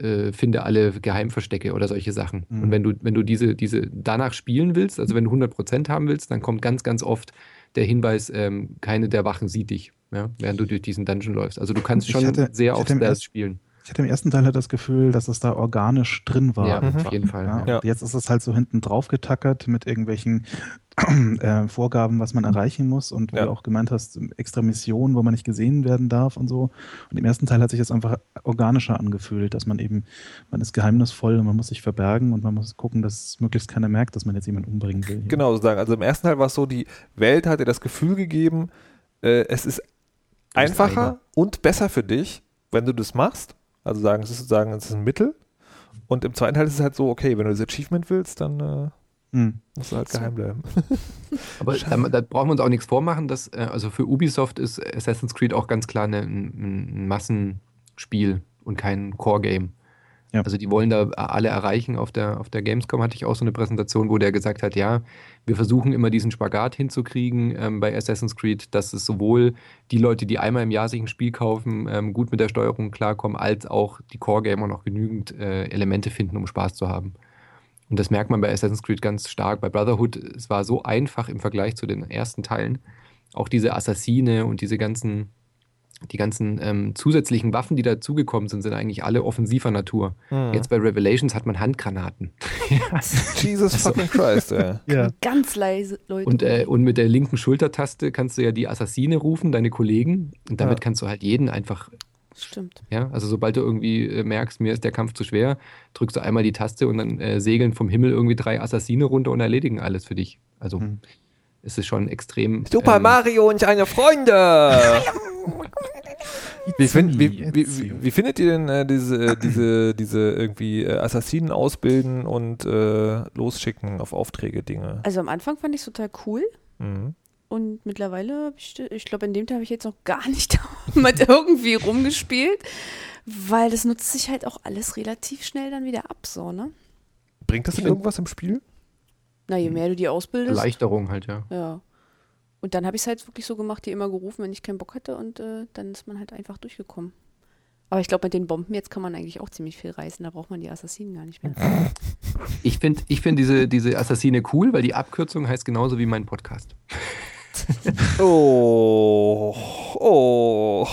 Speaker 4: äh, finde alle Geheimverstecke oder solche Sachen.
Speaker 5: Mhm.
Speaker 4: Und wenn du, wenn du diese, diese danach spielen willst, also wenn du 100% haben willst, dann kommt ganz, ganz oft der Hinweis, ähm, keine der Wachen sieht dich, ja, während du durch diesen Dungeon läufst. Also du kannst schon
Speaker 5: hatte-
Speaker 4: sehr auf Stealth spielen.
Speaker 5: Ich hatte im ersten Teil halt das Gefühl, dass es da organisch drin war.
Speaker 4: Ja,
Speaker 1: Mhm.
Speaker 4: auf jeden Fall.
Speaker 5: Ja,
Speaker 4: Ja.
Speaker 5: Jetzt ist es halt so hinten drauf getackert mit irgendwelchen *clears throat* äh, Vorgaben, was man erreichen muss und wie
Speaker 1: Ja.
Speaker 5: du auch gemeint hast, extra Missionen, wo man nicht gesehen werden darf und so. Und im ersten Teil hat sich das einfach organischer angefühlt, dass man eben, man ist geheimnisvoll und man muss sich verbergen und man muss gucken, dass möglichst keiner merkt, dass man jetzt jemanden umbringen will.
Speaker 1: Genau, sozusagen. Also im ersten Teil war es so, die Welt hat dir das Gefühl gegeben, äh, es ist einfacher und besser für dich, wenn du das machst. Also sagen, es ist sozusagen, es ist ein Mittel. Und im zweiten Teil ist es halt so, okay, wenn du das Achievement willst, dann äh,
Speaker 5: Hm.
Speaker 1: musst du halt
Speaker 3: So.
Speaker 1: geheim bleiben. *laughs*
Speaker 4: Aber da, da brauchen wir uns auch nichts vormachen. Dass, äh, also für Ubisoft ist Assassin's Creed auch ganz klar eine, ein, ein Massenspiel und kein Core-Game.
Speaker 5: Ja.
Speaker 4: Also die wollen da alle erreichen. Auf der, auf der Gamescom hatte ich auch so eine Präsentation, wo der gesagt hat, ja, wir versuchen immer diesen Spagat hinzukriegen ähm, bei Assassin's Creed, dass es sowohl die Leute, die einmal im Jahr sich ein Spiel kaufen, ähm, gut mit der Steuerung klarkommen, als auch die Core-Gamer noch genügend äh, Elemente finden, um Spaß zu haben. Und das merkt man bei Assassin's Creed ganz stark. Bei Brotherhood, es war so einfach im Vergleich zu den ersten Teilen. Auch diese Assassine und diese ganzen die ganzen ähm, zusätzlichen Waffen, die dazugekommen sind, sind eigentlich alle offensiver Natur.
Speaker 1: Hm.
Speaker 4: Jetzt bei Revelations hat man Handgranaten. *laughs*
Speaker 1: Jesus fucking Christ, ey. *laughs*
Speaker 5: Ja.
Speaker 3: Ganz leise, Leute.
Speaker 4: Und, äh, und mit der linken Schultertaste kannst du ja die Assassine rufen, deine Kollegen. Und damit
Speaker 1: Ja.
Speaker 4: kannst du halt jeden einfach,
Speaker 3: Stimmt.
Speaker 4: ja, also sobald du irgendwie äh, merkst, mir ist der Kampf zu schwer, drückst du einmal die Taste und dann äh, segeln vom Himmel irgendwie drei Assassine runter und erledigen alles für dich. Also
Speaker 5: Hm.
Speaker 4: es ist schon extrem.
Speaker 1: Super
Speaker 4: ähm,
Speaker 1: Mario und seine Freunde. *laughs* Wie, find, wie, wie, wie, wie findet ihr denn äh, diese, diese, diese irgendwie äh, Assassinen ausbilden und äh, losschicken auf Aufträge Dinge?
Speaker 3: Also am Anfang fand ich es total cool.
Speaker 1: Mhm.
Speaker 3: Und mittlerweile habe ich, ich glaube, in dem Teil habe ich jetzt noch gar nicht *laughs* damit irgendwie rumgespielt, weil das nutzt sich halt auch alles relativ schnell dann wieder ab, so, ne?
Speaker 1: Bringt das denn irgendwas im Spiel?
Speaker 3: Na, je mehr du die ausbildest.
Speaker 4: Erleichterung halt, ja.
Speaker 3: Ja. Und dann habe ich es halt wirklich so gemacht, die immer gerufen, wenn ich keinen Bock hatte und äh, dann ist man halt einfach durchgekommen. Aber ich glaube, mit den Bomben jetzt kann man eigentlich auch ziemlich viel reißen, da braucht man die Assassinen gar nicht mehr. *laughs*
Speaker 4: Ich finde ich find diese, diese Assassine cool, weil die Abkürzung heißt genauso wie mein Podcast. *laughs*
Speaker 1: Oh, oh.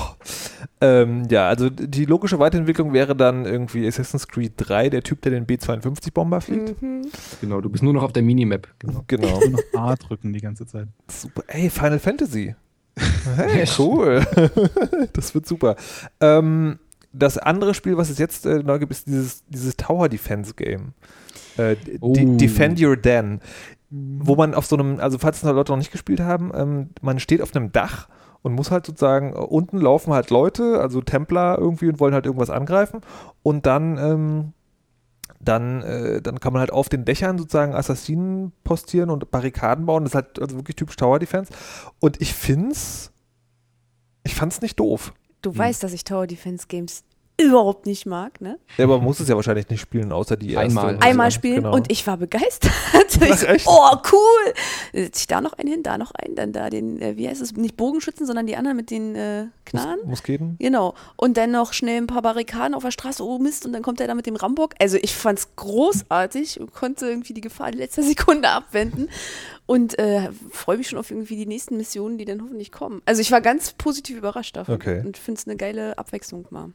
Speaker 1: Ähm, ja, also die logische Weiterentwicklung wäre dann irgendwie Assassin's Creed 3, der Typ, der den B-52-Bomber fliegt.
Speaker 3: Mhm.
Speaker 4: Genau, du bist nur noch auf der Minimap. Genau.
Speaker 1: Genau.
Speaker 5: Nur noch A drücken die ganze Zeit.
Speaker 1: Super. Ey, Final Fantasy. Hey, cool. *laughs* das wird super. Ähm, das andere Spiel, was es jetzt äh, neu gibt, ist dieses, dieses Tower Defense Game. Äh,
Speaker 4: Oh.
Speaker 1: Defend Your Den. Wo man auf so einem, also falls es noch Leute noch nicht gespielt haben, ähm, man steht auf einem Dach und muss halt sozusagen, äh, unten laufen halt Leute, also Templer irgendwie und wollen halt irgendwas angreifen und dann, ähm, dann, äh, dann kann man halt auf den Dächern sozusagen Assassinen postieren und Barrikaden bauen. Das ist halt also wirklich typisch Tower Defense. Und ich find's, ich fand's nicht doof.
Speaker 3: Du weißt, dass ich Tower Defense Games überhaupt nicht mag, ne?
Speaker 1: Ja, aber man muss es ja wahrscheinlich nicht spielen, außer die erste.
Speaker 4: Einmal.
Speaker 3: Einmal spielen
Speaker 1: Genau.
Speaker 3: und ich war begeistert. *laughs*
Speaker 1: Was,
Speaker 3: ich,
Speaker 1: echt?
Speaker 3: Oh, cool! Setz ich da noch einen hin, da noch einen, dann da den, äh, wie heißt es, nicht Bogenschützen, sondern die anderen mit den äh, Knarren.
Speaker 1: Mus Musketen?
Speaker 3: Genau. Und dann noch schnell ein paar Barrikaden auf der Straße. Oh Mist. Und dann kommt er da mit dem Rambock. Also ich fand's großartig und konnte irgendwie die Gefahr in letzter *laughs* Sekunde abwenden. Und äh, freue mich schon auf irgendwie die nächsten Missionen, die dann hoffentlich kommen. Also ich war ganz positiv überrascht davon.
Speaker 1: Okay.
Speaker 3: Und finde es eine geile Abwechslung mal.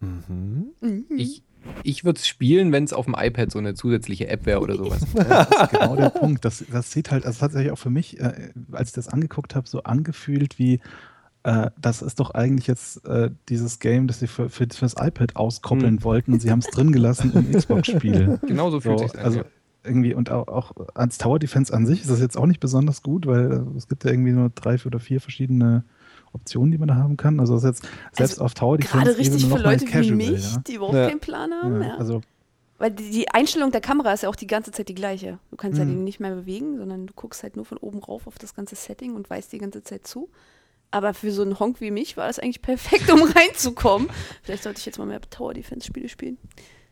Speaker 1: Mhm.
Speaker 4: Ich, ich würde es spielen, wenn es auf dem iPad so eine zusätzliche App wäre oder sowas. *laughs*
Speaker 5: Das ist genau der Punkt. Das, das sieht halt, also tatsächlich auch für mich, äh, als ich das angeguckt habe, so angefühlt wie, äh, das ist doch eigentlich jetzt äh, dieses Game, das sie für, für, fürs iPad auskoppeln
Speaker 4: Hm.
Speaker 5: wollten und sie haben es drin gelassen im Xbox-Spiel. *laughs*
Speaker 4: Genau so fühlt
Speaker 5: So,
Speaker 4: sich an.
Speaker 5: also
Speaker 4: ja.
Speaker 5: irgendwie und auch, auch als Tower Defense an sich ist das jetzt auch nicht besonders gut, weil äh, es gibt ja irgendwie nur drei oder vier verschiedene Optionen, die man da haben kann. Also das ist jetzt selbst
Speaker 3: Also
Speaker 5: auf Tower Defense
Speaker 3: Gerade richtig für Leute wie mich,
Speaker 5: ja.
Speaker 3: die überhaupt
Speaker 1: Ja.
Speaker 3: keinen Plan haben.
Speaker 5: Ja,
Speaker 3: Ja.
Speaker 5: Also
Speaker 3: Weil die, die Einstellung der Kamera ist ja auch die ganze Zeit die gleiche. Du kannst ja
Speaker 5: Mhm.
Speaker 3: den nicht mehr bewegen, sondern du guckst halt nur von oben rauf auf das ganze Setting und weißt die ganze Zeit zu. Aber für so einen Honk wie mich war das eigentlich perfekt, um *laughs* reinzukommen. Vielleicht sollte ich jetzt mal mehr Tower Defense Spiele spielen.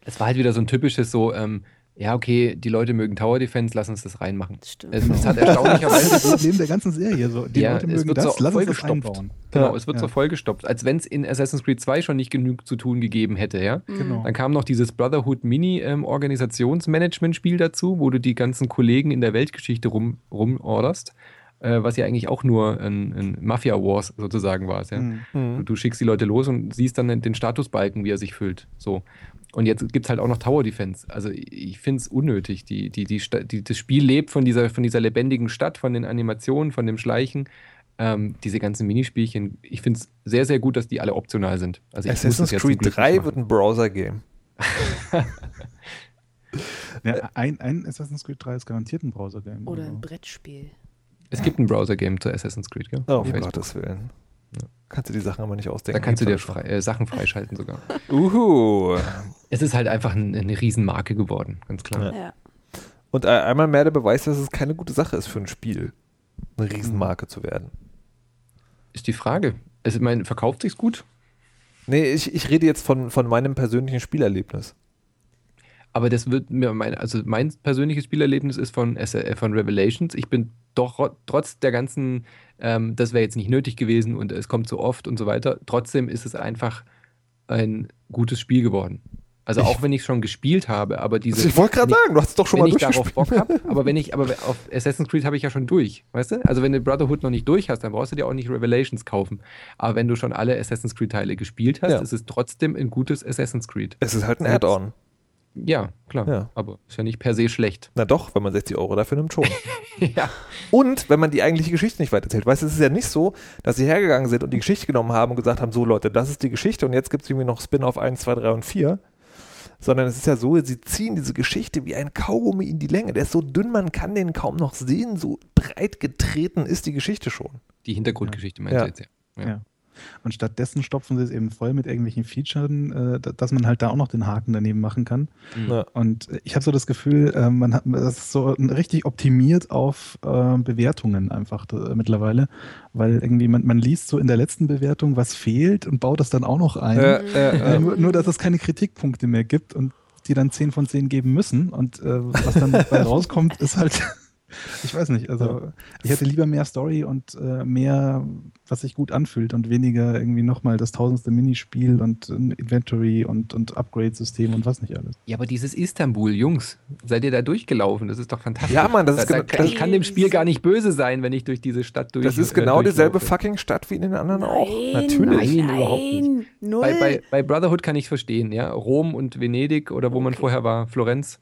Speaker 4: Es war halt wieder so ein typisches so, ähm, ja, okay, die Leute mögen Tower Defense, lass uns das reinmachen.
Speaker 3: Das stimmt.
Speaker 4: Es, es hat *laughs*
Speaker 5: das ist
Speaker 4: erstaunlicherweise
Speaker 5: das Problem der ganzen Serie. So. Die
Speaker 4: Ja,
Speaker 5: Leute
Speaker 4: es
Speaker 5: mögen
Speaker 4: wird
Speaker 5: das,
Speaker 4: so
Speaker 5: lass uns das
Speaker 4: vollgestopft.
Speaker 5: einbauen.
Speaker 4: Genau, es wird
Speaker 5: Ja.
Speaker 4: so vollgestopft, als wenn es in Assassin's Creed 2 schon nicht genug zu tun gegeben hätte, ja.
Speaker 5: Genau.
Speaker 4: Dann kam noch dieses Brotherhood Mini ähm, Organisationsmanagement-Spiel dazu, wo du die ganzen Kollegen in der Weltgeschichte rum, rumorderst, äh, was ja eigentlich auch nur ein, ein Mafia Wars sozusagen war. Ja?
Speaker 5: Mhm.
Speaker 1: Mhm.
Speaker 4: Du schickst die Leute los und siehst dann den Statusbalken, wie er sich füllt. So. Und jetzt gibt es halt auch noch Tower Defense. Also ich finde es unnötig. Die, die, die, die, das Spiel lebt von dieser, von dieser lebendigen Stadt, von den Animationen, von dem Schleichen. Ähm, diese ganzen Minispielchen. Ich finde es sehr, sehr gut, dass die alle optional sind. Also ich muss
Speaker 1: Assassin's Creed
Speaker 4: Glück
Speaker 1: 3
Speaker 4: nicht
Speaker 1: wird ein Browser-Game. *laughs*
Speaker 5: Ja, ein, ein Assassin's Creed 3 ist garantiert ein Browser-Game.
Speaker 3: Oder
Speaker 5: Also.
Speaker 3: ein Brettspiel.
Speaker 4: Es gibt ein Browser-Game zu Assassin's Creed, gell?
Speaker 1: Oh,
Speaker 4: Auf
Speaker 1: um. Gottes Willen. Kannst du die Sachen aber nicht ausdenken.
Speaker 4: Da kannst du dir frei, äh, Sachen freischalten sogar. *laughs*
Speaker 1: Uhu.
Speaker 4: Es ist halt einfach ein, eine Riesenmarke geworden, ganz klar.
Speaker 1: Ja.
Speaker 3: Ja.
Speaker 1: Und äh, einmal mehr der Beweis, dass es keine gute Sache ist für ein Spiel, eine Riesenmarke zu werden.
Speaker 4: Ist die Frage. Also, ich meine, verkauft sich's gut?
Speaker 1: Nee, ich, ich rede jetzt von, von meinem persönlichen Spielerlebnis.
Speaker 4: Aber das wird mir mein, also mein persönliches Spielerlebnis ist von, äh, von Revelations. Ich bin doch ro- trotz der ganzen, ähm, das wäre jetzt nicht nötig gewesen und es kommt so oft und so weiter, trotzdem ist es einfach ein gutes Spiel geworden. Also auch wenn ich schon gespielt habe, aber diese.
Speaker 1: ich wollte gerade sagen, du hast es doch schon
Speaker 4: wenn
Speaker 1: mal
Speaker 4: ich darauf
Speaker 1: durchgespielt.
Speaker 4: Bock habe, aber wenn ich, aber auf *laughs* Assassin's Creed habe ich ja schon durch, weißt du? Also wenn du Brotherhood noch nicht durch hast, dann brauchst du dir auch nicht Revelations kaufen. Aber wenn du schon alle Assassin's Creed Teile gespielt hast,
Speaker 1: Ja.
Speaker 4: ist es trotzdem ein gutes Assassin's Creed.
Speaker 1: Es ist halt ein Add-on.
Speaker 4: Ja, klar.
Speaker 1: Ja.
Speaker 4: Aber ist ja nicht per se schlecht.
Speaker 1: Na doch, wenn man 60 Euro dafür nimmt, schon. *laughs*
Speaker 4: ja.
Speaker 1: Und wenn man die eigentliche Geschichte nicht weiterzählt. Weißt du, es ist ja nicht so, dass sie hergegangen sind und die Geschichte genommen haben und gesagt haben, so Leute, das ist die Geschichte und jetzt gibt es irgendwie noch Spin-off 1, 2, 3 und 4. Sondern es ist ja so, sie ziehen diese Geschichte wie ein Kaugummi in die Länge. Der ist so dünn, man kann den kaum noch sehen. So breit getreten ist die Geschichte schon.
Speaker 4: Die Hintergrundgeschichte meinst
Speaker 1: Ja.
Speaker 4: du jetzt, ja. Ja.
Speaker 5: Ja. Und stattdessen stopfen sie es eben voll mit irgendwelchen Features, äh, da- dass man halt da auch noch den Haken daneben machen kann.
Speaker 4: Mhm.
Speaker 1: Ja.
Speaker 5: Und ich habe so das Gefühl, äh, man hat das ist so richtig optimiert auf äh, Bewertungen einfach äh, mittlerweile, weil irgendwie man, man liest so in der letzten Bewertung, was fehlt und baut das dann auch noch ein.
Speaker 1: Äh, äh,
Speaker 5: Äh,
Speaker 1: äh,
Speaker 5: nur, nur, dass es keine Kritikpunkte mehr gibt und die dann 10 von 10 geben müssen. Und äh, was dann *laughs* dabei rauskommt, ist halt, ich weiß nicht, also ich hätte lieber mehr Story und äh, mehr, was sich gut anfühlt und weniger irgendwie nochmal das tausendste Minispiel und ein Inventory und, und Upgrade-System und was nicht alles.
Speaker 4: Ja, aber dieses Istanbul, Jungs, seid ihr da durchgelaufen? Das ist doch fantastisch.
Speaker 1: Ja, Mann, das
Speaker 4: da,
Speaker 1: ist
Speaker 4: da,
Speaker 1: genau-
Speaker 4: kann- ich kann dem Spiel gar nicht böse sein, wenn ich durch diese Stadt durch
Speaker 1: das ist
Speaker 4: äh,
Speaker 1: genau dieselbe
Speaker 4: durchlaufe.
Speaker 1: fucking Stadt wie in den anderen auch.
Speaker 3: Nein,
Speaker 1: Natürlich.
Speaker 4: Nein, überhaupt nicht.
Speaker 3: Null.
Speaker 4: Bei, bei, bei Brotherhood kann ich verstehen, ja. Rom und Venedig oder wo man
Speaker 3: Okay.
Speaker 4: vorher war, Florenz.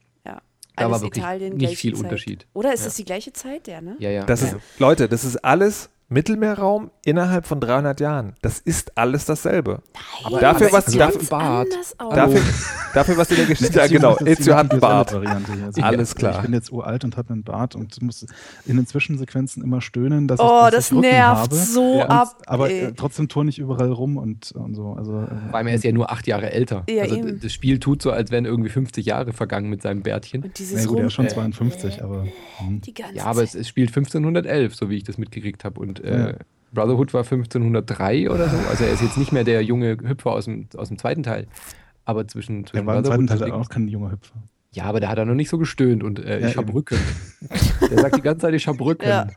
Speaker 4: Da
Speaker 3: Alles
Speaker 4: war wirklich
Speaker 3: Italien,
Speaker 4: nicht viel
Speaker 3: Zeit.
Speaker 4: Unterschied.
Speaker 3: Oder ist
Speaker 4: Ja.
Speaker 3: das die gleiche Zeit, ja, ne?
Speaker 4: Ja, ja.
Speaker 1: Das
Speaker 4: ja.
Speaker 1: ist, Leute, das ist alles Mittelmeerraum innerhalb von 300 Jahren. Das ist alles dasselbe.
Speaker 3: Aber
Speaker 1: dafür, was-
Speaker 3: sieht
Speaker 1: dafür-
Speaker 3: anders aus.
Speaker 1: Dafür, dafür, was in der Geschichte, ja genau, Ezio hat einen Bart.
Speaker 5: Also
Speaker 1: Alles
Speaker 5: ich,
Speaker 1: klar.
Speaker 5: Ich bin jetzt uralt und habe einen Bart und muss in den Zwischensequenzen immer stöhnen, dass
Speaker 3: oh,
Speaker 5: ich, dass
Speaker 3: das nervt
Speaker 5: habe.
Speaker 3: so
Speaker 4: Ja.
Speaker 3: ab.
Speaker 5: Aber
Speaker 3: ey.
Speaker 5: äh, trotzdem turne ich überall rum und, und so. Also, äh,
Speaker 4: allem, er ist ja nur acht Jahre älter.
Speaker 3: Ja,
Speaker 4: also
Speaker 3: eben.
Speaker 4: das Spiel tut so, als wären irgendwie 50 Jahre vergangen mit seinem Bärtchen.
Speaker 3: Und
Speaker 5: na
Speaker 3: dieses
Speaker 5: gut, er ist schon
Speaker 4: äh,
Speaker 5: 52, aber hm.
Speaker 3: die ganze
Speaker 4: Ja, aber es, es spielt 1511, so wie ich das mitgekriegt habe. Und äh,
Speaker 5: Ja.
Speaker 4: Brotherhood war 1503 oder so. Also er ist jetzt nicht mehr der junge Hüpfer aus dem, aus dem zweiten Teil. Aber zwischen,
Speaker 5: er
Speaker 4: zwischen
Speaker 5: war im zweiten Teil auch kein junger Hüpfer.
Speaker 4: Ja, aber da hat er noch nicht so gestöhnt und äh,
Speaker 5: Ja,
Speaker 4: ich hab
Speaker 5: eben.
Speaker 4: Rücken. Der sagt die ganze Zeit, ich hab Rücken.
Speaker 3: Ja.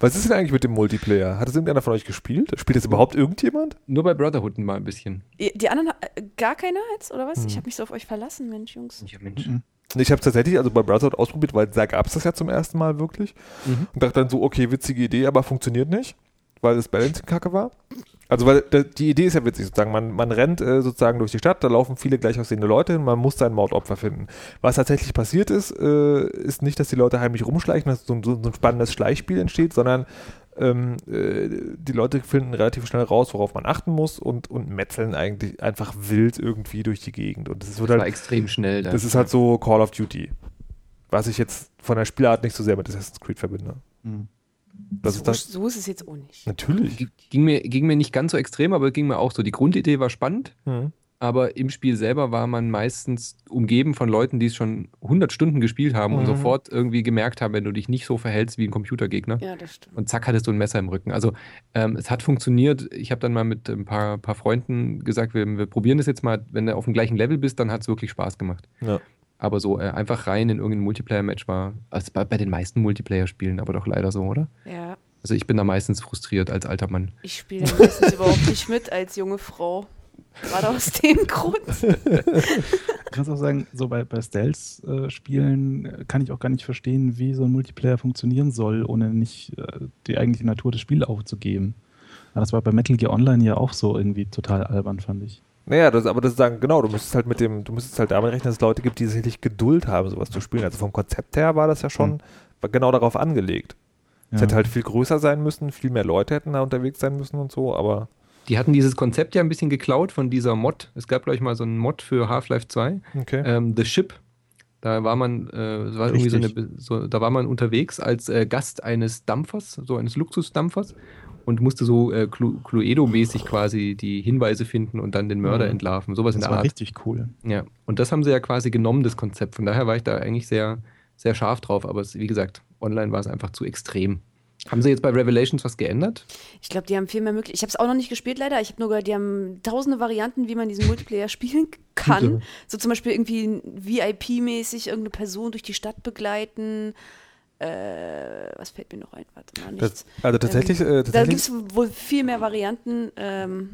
Speaker 1: Was ist denn eigentlich mit dem Multiplayer? Hat es irgendeiner von euch gespielt? Spielt das überhaupt irgendjemand?
Speaker 4: Nur bei Brotherhood mal ein bisschen.
Speaker 3: Die anderen, äh, gar keiner jetzt, oder
Speaker 1: Hm.
Speaker 3: was? Ich habe mich so auf euch verlassen, Mensch, Jungs.
Speaker 4: Ja, Mensch.
Speaker 5: Mhm.
Speaker 1: Ich habe es tatsächlich also bei Brotherhood ausprobiert, weil da gab es das ja zum ersten Mal wirklich.
Speaker 4: Mhm.
Speaker 1: Und dachte dann so, okay, witzige Idee, aber funktioniert nicht, weil das Balancing kacke war. Also weil da- die Idee ist ja witzig sozusagen, man, man rennt äh, sozusagen durch die Stadt, da laufen viele gleich aussehende Leute hin, man muss sein Mordopfer finden. Was tatsächlich passiert ist, äh, ist nicht, dass die Leute heimlich rumschleichen, dass so, so ein spannendes Schleichspiel entsteht, sondern ähm, äh, die Leute finden relativ schnell raus, worauf man achten muss und, und metzeln eigentlich einfach wild irgendwie durch die Gegend. Und das wird
Speaker 4: Das war
Speaker 1: halt,
Speaker 4: extrem schnell. Da.
Speaker 1: das ist halt so Call of Duty. Was ich jetzt von der Spielart nicht so sehr mit Assassin's Creed verbinde.
Speaker 5: Mhm.
Speaker 1: Das
Speaker 3: so,
Speaker 1: ist das.
Speaker 3: so ist es jetzt auch nicht.
Speaker 1: Natürlich.
Speaker 4: G- ging mir, ging mir nicht ganz so extrem, aber ging mir auch so. Die Grundidee war spannend,
Speaker 1: Mhm.
Speaker 4: Aber im Spiel selber war man meistens umgeben von Leuten, die es schon 100 Stunden gespielt haben und
Speaker 1: Mhm.
Speaker 4: sofort irgendwie gemerkt haben, wenn du dich nicht so verhältst wie ein Computergegner.
Speaker 3: Ja, das stimmt.
Speaker 4: Und zack, hattest du ein Messer im Rücken. Also ähm, es hat funktioniert. Ich habe dann mal mit ein paar, paar Freunden gesagt, wir, wir probieren das jetzt mal. Wenn du auf dem gleichen Level bist, dann hat es wirklich Spaß gemacht.
Speaker 1: Ja.
Speaker 4: Aber so äh, einfach rein in irgendein Multiplayer-Match war, also bei, bei den meisten Multiplayer-Spielen aber doch leider so, oder?
Speaker 3: Ja,
Speaker 4: Also ich bin da meistens frustriert als alter Mann.
Speaker 3: ich spiele meistens *laughs* überhaupt nicht mit als junge Frau. Gerade aus dem *laughs* Grund.
Speaker 5: Du kannst auch sagen, so bei, bei Stealth-Spielen äh, kann ich auch gar nicht verstehen, wie so ein Multiplayer funktionieren soll, ohne nicht äh, die eigentliche Natur des Spiels aufzugeben. Aber das war bei Metal Gear Online ja auch so irgendwie total albern, fand ich.
Speaker 1: Naja, das, aber das ist sagen, genau, du müsstest halt mit dem, du müsstest halt damit rechnen, dass es Leute gibt, die sicherlich Geduld haben, sowas zu spielen. Also vom Konzept her war das ja schon
Speaker 5: Mhm.
Speaker 1: war genau darauf angelegt. Es
Speaker 5: Ja.
Speaker 1: hätte halt viel größer sein müssen, viel mehr Leute hätten da unterwegs sein müssen und so, aber
Speaker 4: Die hatten dieses Konzept ja ein bisschen geklaut von dieser Mod. Es gab, glaube ich, mal so einen Mod für Half-Life 2,
Speaker 1: okay.
Speaker 4: ähm, The Ship. Da war man, äh, war irgendwie so eine, so, da war man unterwegs als äh, Gast eines Dampfers, so eines Luxusdampfers und musste so äh, Clu- Cluedo-mäßig quasi die Hinweise finden und dann den Mörder
Speaker 1: Mhm.
Speaker 4: entlarven. Sowas in
Speaker 5: Das
Speaker 4: der
Speaker 5: war
Speaker 4: Art.
Speaker 5: richtig cool.
Speaker 4: Ja, und das haben sie ja quasi genommen, das Konzept. Von daher war ich da eigentlich sehr, sehr scharf drauf. Aber es, wie gesagt, online war es einfach zu extrem. Haben sie jetzt bei Revelations was geändert?
Speaker 3: Ich glaube, die haben viel mehr möglich. Ich habe es auch noch nicht gespielt, leider. Ich habe nur gehört, die haben tausende Varianten, wie man diesen Multiplayer *laughs* spielen kann. So zum Beispiel irgendwie VIP-mäßig irgendeine Person durch die Stadt begleiten. Äh, was fällt mir noch ein? Warte mal, nichts.
Speaker 1: das, also tatsächlich, äh,
Speaker 3: Da gibt
Speaker 1: tatsächlich
Speaker 3: es wohl viel mehr Varianten. Ähm,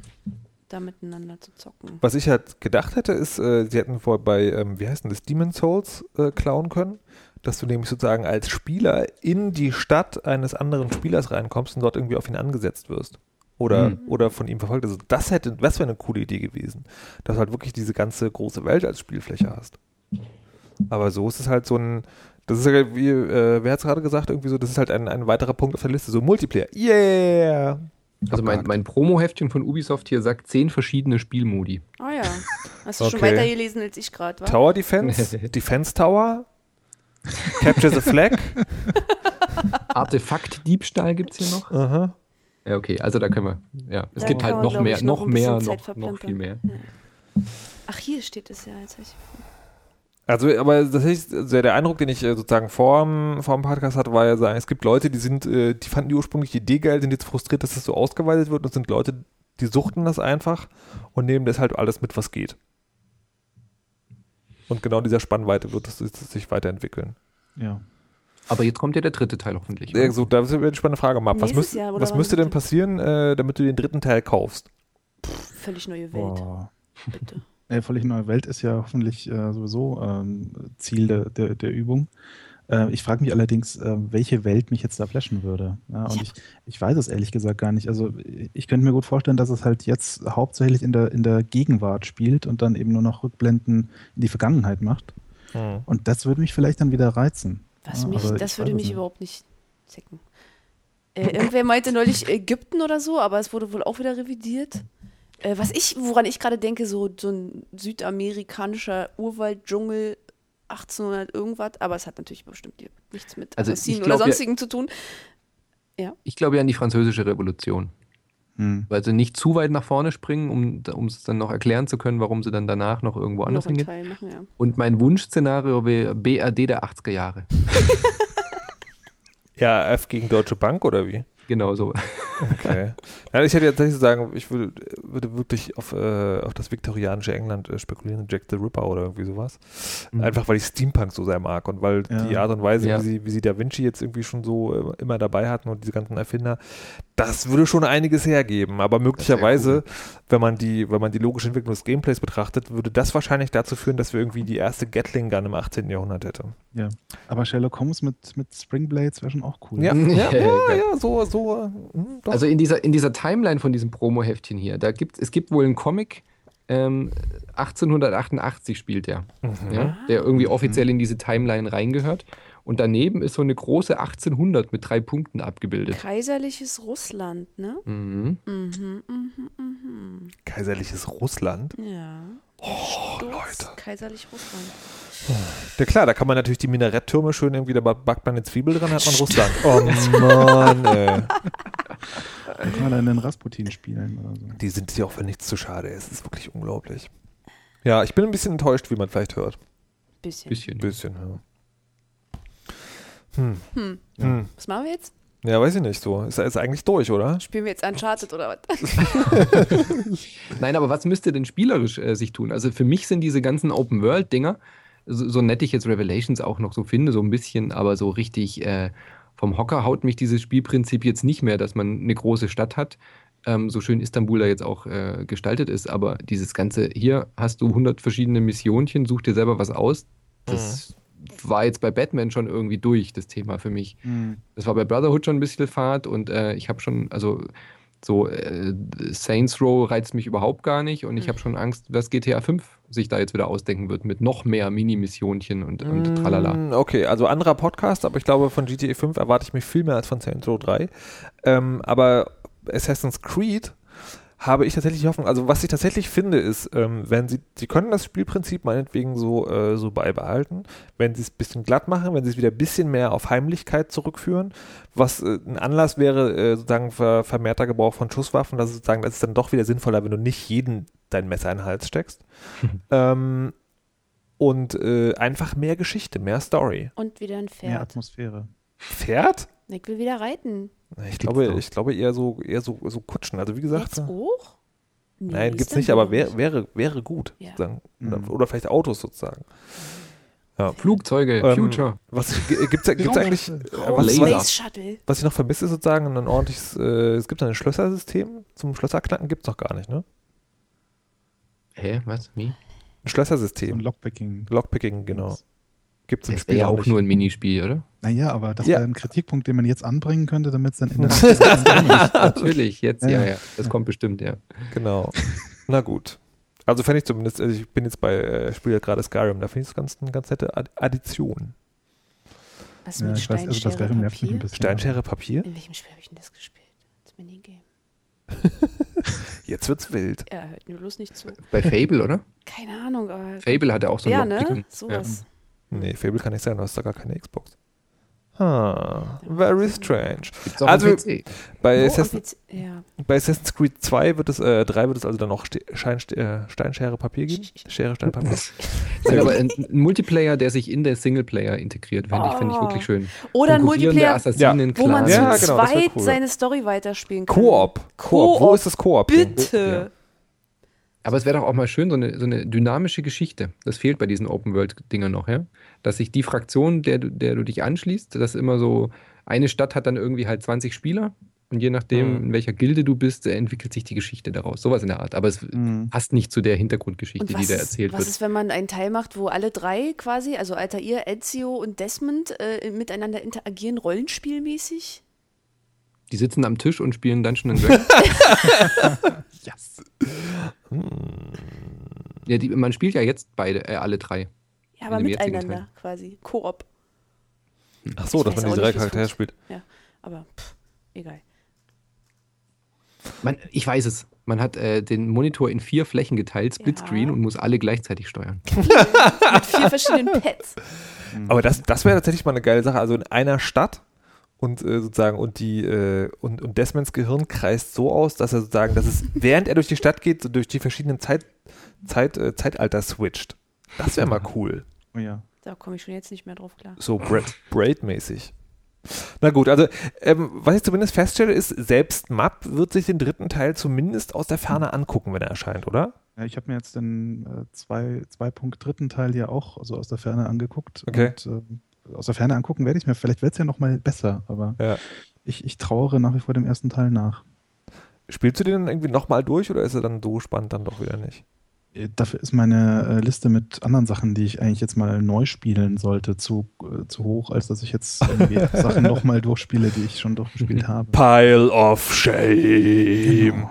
Speaker 3: da miteinander zu zocken.
Speaker 1: Was ich halt gedacht hätte, ist, äh, sie hätten vor bei, ähm, wie heißt denn das, Demon Souls äh, klauen können, dass du nämlich sozusagen als Spieler in die Stadt eines anderen Spielers reinkommst und dort irgendwie auf ihn angesetzt wirst. Oder,
Speaker 4: Mhm.
Speaker 1: oder von ihm verfolgt. Also das hätte, das wäre eine coole Idee gewesen. Dass du halt wirklich diese ganze große Welt als Spielfläche hast. Aber so ist es halt so ein, das ist ja wie, äh, wer hat es gerade gesagt, irgendwie so, das ist halt ein, ein weiterer Punkt auf der Liste, so Multiplayer. Yeah!
Speaker 4: Also mein, mein Promo-Heftchen von Ubisoft hier sagt zehn verschiedene Spielmodi.
Speaker 3: Ah ja. Hast du schon
Speaker 1: Okay.
Speaker 3: weitergelesen als ich gerade, wa?
Speaker 1: Tower Defense, *laughs* Defense Tower, Capture the Flag. *laughs*
Speaker 4: Artefakt-Diebstahl gibt es hier noch.
Speaker 1: Aha.
Speaker 4: Ja, okay, also da können wir. Ja, es
Speaker 3: Da
Speaker 4: gibt halt noch mehr,
Speaker 3: noch
Speaker 4: noch mehr, noch, noch viel mehr.
Speaker 3: Ach, hier steht es ja. Jetzt ich
Speaker 1: Also, aber das ist, also der Eindruck, den ich äh, sozusagen vor dem, vor dem Podcast hatte, war ja sagen, es gibt Leute, die sind, äh, die fanden die ursprüngliche Idee geil, sind jetzt frustriert, dass das so ausgeweitet wird und es sind Leute, die suchten das einfach und nehmen deshalb alles mit, was geht. Und genau in dieser Spannweite wird es sich weiterentwickeln.
Speaker 5: Ja.
Speaker 4: Aber jetzt kommt ja der dritte Teil hoffentlich.
Speaker 1: Äh, so, da ist eine spannende Frage, Map. Was, müsst,
Speaker 3: Jahr
Speaker 1: was müsste denn passieren, äh, damit du den dritten Teil kaufst?
Speaker 3: völlig neue Welt,
Speaker 5: Boah.
Speaker 3: bitte. *laughs*
Speaker 5: Äh, völlig neue Welt ist ja hoffentlich äh, sowieso ähm, Ziel der, der, der Übung. Äh, ich frage mich allerdings, äh, welche Welt mich jetzt da flashen würde. Ja, und
Speaker 3: Ja.
Speaker 5: ich, ich weiß es ehrlich gesagt gar nicht. Also ich könnte mir gut vorstellen, dass es halt jetzt hauptsächlich in der, in der Gegenwart spielt und dann eben nur noch Rückblenden in die Vergangenheit macht.
Speaker 1: Hm.
Speaker 5: Und das würde mich vielleicht dann wieder reizen.
Speaker 3: Was
Speaker 5: Ja,
Speaker 3: mich, das würde mich
Speaker 5: nicht.
Speaker 3: überhaupt nicht zicken. Äh, irgendwer meinte neulich Ägypten oder so, aber es wurde wohl auch wieder revidiert. Äh, was ich, woran ich gerade denke, so, so ein südamerikanischer Urwalddschungel 1800 irgendwas, aber es hat natürlich bestimmt nichts mit
Speaker 4: Also
Speaker 3: Assassinen oder
Speaker 4: ja-
Speaker 3: sonstigen zu tun.
Speaker 4: Ich glaube ja an die französische Revolution.
Speaker 5: Hm.
Speaker 4: Weil sie nicht zu weit nach vorne springen, um, um es dann noch erklären zu können, warum sie dann danach noch irgendwo anders
Speaker 3: Noch
Speaker 4: hingehen.
Speaker 3: Machen, ja.
Speaker 4: Und mein Wunschszenario wäre BRD der 80er Jahre. *laughs*
Speaker 1: Ja, F gegen Deutsche Bank oder wie?
Speaker 4: Genau so.
Speaker 1: Okay. Ja, ich hätte jetzt tatsächlich sagen, ich würde, würde wirklich auf, äh, auf das viktorianische England äh, spekulieren, Jack the Ripper oder irgendwie sowas.
Speaker 4: Mhm.
Speaker 1: Einfach weil ich Steampunk so sehr mag und weil
Speaker 5: Ja.
Speaker 1: die Art und Weise,
Speaker 4: Ja.
Speaker 1: wie, sie, wie sie Da Vinci jetzt irgendwie schon so äh, immer dabei hatten und diese ganzen Erfinder, das würde schon einiges hergeben. Aber möglicherweise, wenn man die, wenn man die logische Entwicklung des Gameplays betrachtet, würde das wahrscheinlich dazu führen, dass wir irgendwie die erste Gatling Gun im 18. Jahrhundert hätten.
Speaker 5: Ja. Aber Sherlock Holmes mit, mit Springblades wäre schon auch cool.
Speaker 1: Ja, *laughs* ja, ja, ja so, so. Hm, doch.
Speaker 4: Also in dieser, in dieser Timeline von diesem Promo-Heftchen hier, da gibt es gibt wohl einen Comic, ähm, 1888 spielt der,
Speaker 1: Mhm.
Speaker 4: ja, der irgendwie offiziell in diese Timeline reingehört. Und daneben ist so eine große 1800 mit drei Punkten abgebildet.
Speaker 3: Kaiserliches Russland, ne?
Speaker 4: Mhm.
Speaker 3: Mhm, mhm, mhm.
Speaker 1: Kaiserliches Russland.
Speaker 3: Ja.
Speaker 1: Oh,
Speaker 3: Sturz
Speaker 1: Leute.
Speaker 3: Kaiserlich Russland.
Speaker 1: Ja klar, da kann man natürlich die Minaretttürme schön irgendwie, da backt man eine Zwiebel dran, hat man Russland. Oh Mann, *laughs* ey.
Speaker 5: Dann kann man dann den Rasputin spielen oder so.
Speaker 1: Die sind sich auch für nichts zu schade. Es ist wirklich unglaublich. Ja, ich bin ein bisschen enttäuscht, wie man vielleicht hört.
Speaker 3: Bisschen.
Speaker 4: Bisschen.
Speaker 1: Bisschen, ja. Hm.
Speaker 3: Hm.
Speaker 1: Hm.
Speaker 3: Was machen wir jetzt?
Speaker 1: Ja, weiß ich nicht so. Ist, ist eigentlich durch, oder?
Speaker 3: Spielen wir jetzt Uncharted oder was? *laughs*
Speaker 4: Nein, aber was müsste denn spielerisch äh, sich tun? Also für mich sind diese ganzen Open-World-Dinger, so, so nett ich jetzt Revelations auch noch so finde, so ein bisschen, aber so richtig äh, vom Hocker haut mich dieses Spielprinzip jetzt nicht mehr, dass man eine große Stadt hat. Ähm, so schön Istanbul da jetzt auch äh, gestaltet ist, aber dieses ganze, hier hast du 100 verschiedene Missionchen, such dir selber was aus. Das war jetzt bei Batman schon irgendwie durch, das Thema für mich.
Speaker 5: Hm.
Speaker 4: Das war bei Brotherhood schon ein bisschen Fahrt und äh, ich habe schon, also so äh, Saints Row reizt mich überhaupt gar nicht und ich habe schon Angst, was GTA 5 sich da jetzt wieder ausdenken wird mit noch mehr Mini-Missionchen und, und tralala.
Speaker 1: Mm, Okay, also anderer Podcast, aber ich glaube, von GTA 5 erwarte ich mich viel mehr als von Saints Row 3. Ähm, aber Assassin's Creed habe ich tatsächlich Hoffnung. Also was ich tatsächlich finde ist, ähm, wenn sie, sie können das Spielprinzip meinetwegen so, äh, so beibehalten, wenn sie es ein bisschen glatt machen, wenn sie es wieder ein bisschen mehr auf Heimlichkeit zurückführen, was äh, ein Anlass wäre, äh, sozusagen ver, vermehrter Gebrauch von Schusswaffen, dass sozusagen, das ist dann doch wieder sinnvoller, wenn du nicht jeden dein Messer in den Hals steckst. *laughs* ähm, und äh, einfach mehr Geschichte, mehr Story.
Speaker 3: Und wieder ein
Speaker 5: Mehr
Speaker 3: Pferd.
Speaker 5: Atmosphäre.
Speaker 1: Pferd?
Speaker 3: Ich will wieder reiten.
Speaker 1: Ich
Speaker 4: Gibt's
Speaker 1: glaube, ich glaube eher so, eher so, so Kutschen. Also wie gesagt,
Speaker 3: Jetzt auch? Nee,
Speaker 1: nein, gibt's nicht, aber wär, wäre, wäre gut.
Speaker 3: Ja.
Speaker 1: Sozusagen.
Speaker 5: Mhm.
Speaker 1: oder vielleicht Autos sozusagen. Ja.
Speaker 4: Flugzeuge,
Speaker 1: Ähm,
Speaker 4: Future.
Speaker 1: Was gibt es gibt's eigentlich, äh, was,
Speaker 4: Laser.
Speaker 1: was,
Speaker 3: Space Shuttle.
Speaker 1: was ich noch vermisse, ist sozusagen ein ordentliches, äh, es gibt ein Schlössersystem. Zum Schlösserknacken gibt es noch gar nicht, ne?
Speaker 4: Hä, was? Wie?
Speaker 1: Ein
Speaker 5: So ein
Speaker 1: Schlössersystem.
Speaker 5: Lockpicking.
Speaker 1: Lockpicking, genau. Gibt es im
Speaker 4: Das
Speaker 1: Spiel
Speaker 4: wäre ja
Speaker 1: auch
Speaker 4: auch
Speaker 1: nicht.
Speaker 4: nur ein Minispiel, oder?
Speaker 5: Naja, aber das
Speaker 1: Ja.
Speaker 5: wäre ein Kritikpunkt, den man jetzt anbringen könnte, damit es dann in *laughs* *laughs* der.
Speaker 4: Natürlich, jetzt, ja,
Speaker 5: Ja.
Speaker 4: ja. Das kommt bestimmt, ja.
Speaker 1: Genau. Na gut. Also fände ich zumindest, also ich bin jetzt bei, äh, spiele ja gerade Skyrim, da finde ich es ganz, eine ganz nette Ad- Addition.
Speaker 3: Was
Speaker 5: Ja,
Speaker 3: mit
Speaker 5: ich weiß, also das
Speaker 3: Steinschere
Speaker 5: wäre nervt mich ein
Speaker 3: Papier?
Speaker 5: bisschen.
Speaker 1: Steinschere Papier?
Speaker 3: In welchem Spiel habe ich denn das gespielt? Das Minigame. *laughs*
Speaker 1: Jetzt wird's wild.
Speaker 3: Ja, hört mir bloß nicht zu.
Speaker 4: Bei Fable, oder?
Speaker 3: Keine Ahnung, aber.
Speaker 4: Fable hatte auch so ein
Speaker 3: ja,
Speaker 4: Lockpicking.
Speaker 3: ne? Sowas.
Speaker 1: Nee, Fable kann nicht sein, du hast da gar keine Xbox. Ah, very strange.
Speaker 4: Gibt's auch
Speaker 1: Also-. Bei, Assassin's,
Speaker 3: ja.
Speaker 1: bei Assassin's Creed 2 wird es, äh, 3 wird es also dann noch Ste Schein, äh, Steinschere Papier geben? Schere, Stein, Papier. *laughs*
Speaker 4: Ja, aber ein, ein Multiplayer, der sich in der Singleplayer integriert, finde ich, finde ich
Speaker 3: Oh.
Speaker 4: wirklich schön.
Speaker 3: Oder ein Multiplayer,
Speaker 4: Assassinen,
Speaker 3: wo man
Speaker 4: Clans.
Speaker 1: Ja,
Speaker 3: zu
Speaker 1: genau,
Speaker 3: zweit
Speaker 1: cool.
Speaker 3: seine Story weiterspielen kann.
Speaker 1: Koop. Koop. Wo ist das Koop?
Speaker 3: Bitte.
Speaker 4: Aber es wäre doch auch mal schön, so eine, so eine dynamische Geschichte. Das fehlt bei diesen Open-World-Dingern noch, ja? Dass sich die Fraktion, der, du- der du dich anschließt, dass immer so, eine Stadt hat dann irgendwie halt 20 Spieler und je nachdem,
Speaker 1: Mhm.
Speaker 4: in welcher Gilde du bist, entwickelt sich die Geschichte daraus. Sowas in der Art. Aber es
Speaker 5: Mhm.
Speaker 4: passt nicht zu der Hintergrundgeschichte,
Speaker 3: Und
Speaker 4: die
Speaker 3: was,
Speaker 4: da erzählt
Speaker 3: was
Speaker 4: wird.
Speaker 3: ist, wenn man einen Teil macht, wo alle drei quasi, also Altair, Ezio und Desmond, äh, miteinander interagieren, rollenspielmäßig?
Speaker 4: Die sitzen am Tisch und spielen Dungeon and Dragons. *laughs*
Speaker 5: Yes.
Speaker 4: ja, die, man spielt ja jetzt beide, äh, alle drei.
Speaker 3: Ja, aber miteinander quasi. Koop.
Speaker 1: Ach so,
Speaker 3: Ich
Speaker 1: dass man die drei Charaktere spielt.
Speaker 3: Aber pff, egal.
Speaker 4: Man, ich weiß es. Man hat äh, den Monitor in vier Flächen geteilt, Splitscreen,
Speaker 3: Ja.
Speaker 4: und muss alle gleichzeitig steuern. *laughs*
Speaker 3: Mit vier verschiedenen Pads.
Speaker 1: Aber das, das wäre tatsächlich mal eine geile Sache. Also in einer Stadt und äh, sozusagen und die äh, und, und Desmonds Gehirn kreist so aus, dass er sozusagen, dass es während er durch die Stadt geht, so durch die verschiedenen Zeit, Zeit, äh, Zeitalter switcht. Das wäre mal cool.
Speaker 5: Oh ja.
Speaker 3: Da komme ich schon jetzt nicht mehr drauf klar.
Speaker 1: So Bra Braid-mäßig. Na gut, also ähm, was ich zumindest feststelle, ist, selbst Map wird sich den dritten Teil zumindest aus der Ferne angucken, wenn er erscheint, oder?
Speaker 5: Ja, ich habe mir jetzt den äh, zwei, zwei Punkt dritten Teil ja auch also aus der Ferne angeguckt.
Speaker 1: Okay.
Speaker 5: Und, ähm, aus der Ferne angucken werde ich mir. Vielleicht wird es ja noch mal besser, aber
Speaker 1: Ja.
Speaker 5: ich, ich trauere nach wie vor dem ersten Teil nach.
Speaker 1: Spielst du den dann irgendwie nochmal durch oder ist er dann so spannend dann doch wieder nicht?
Speaker 5: Äh, Dafür ist meine äh, Liste mit anderen Sachen, die ich eigentlich jetzt mal neu spielen sollte, zu, äh, zu hoch, als dass ich jetzt irgendwie *laughs* Sachen nochmal durchspiele, die ich schon durchgespielt habe.
Speaker 1: Pile of Shame.
Speaker 5: Genau.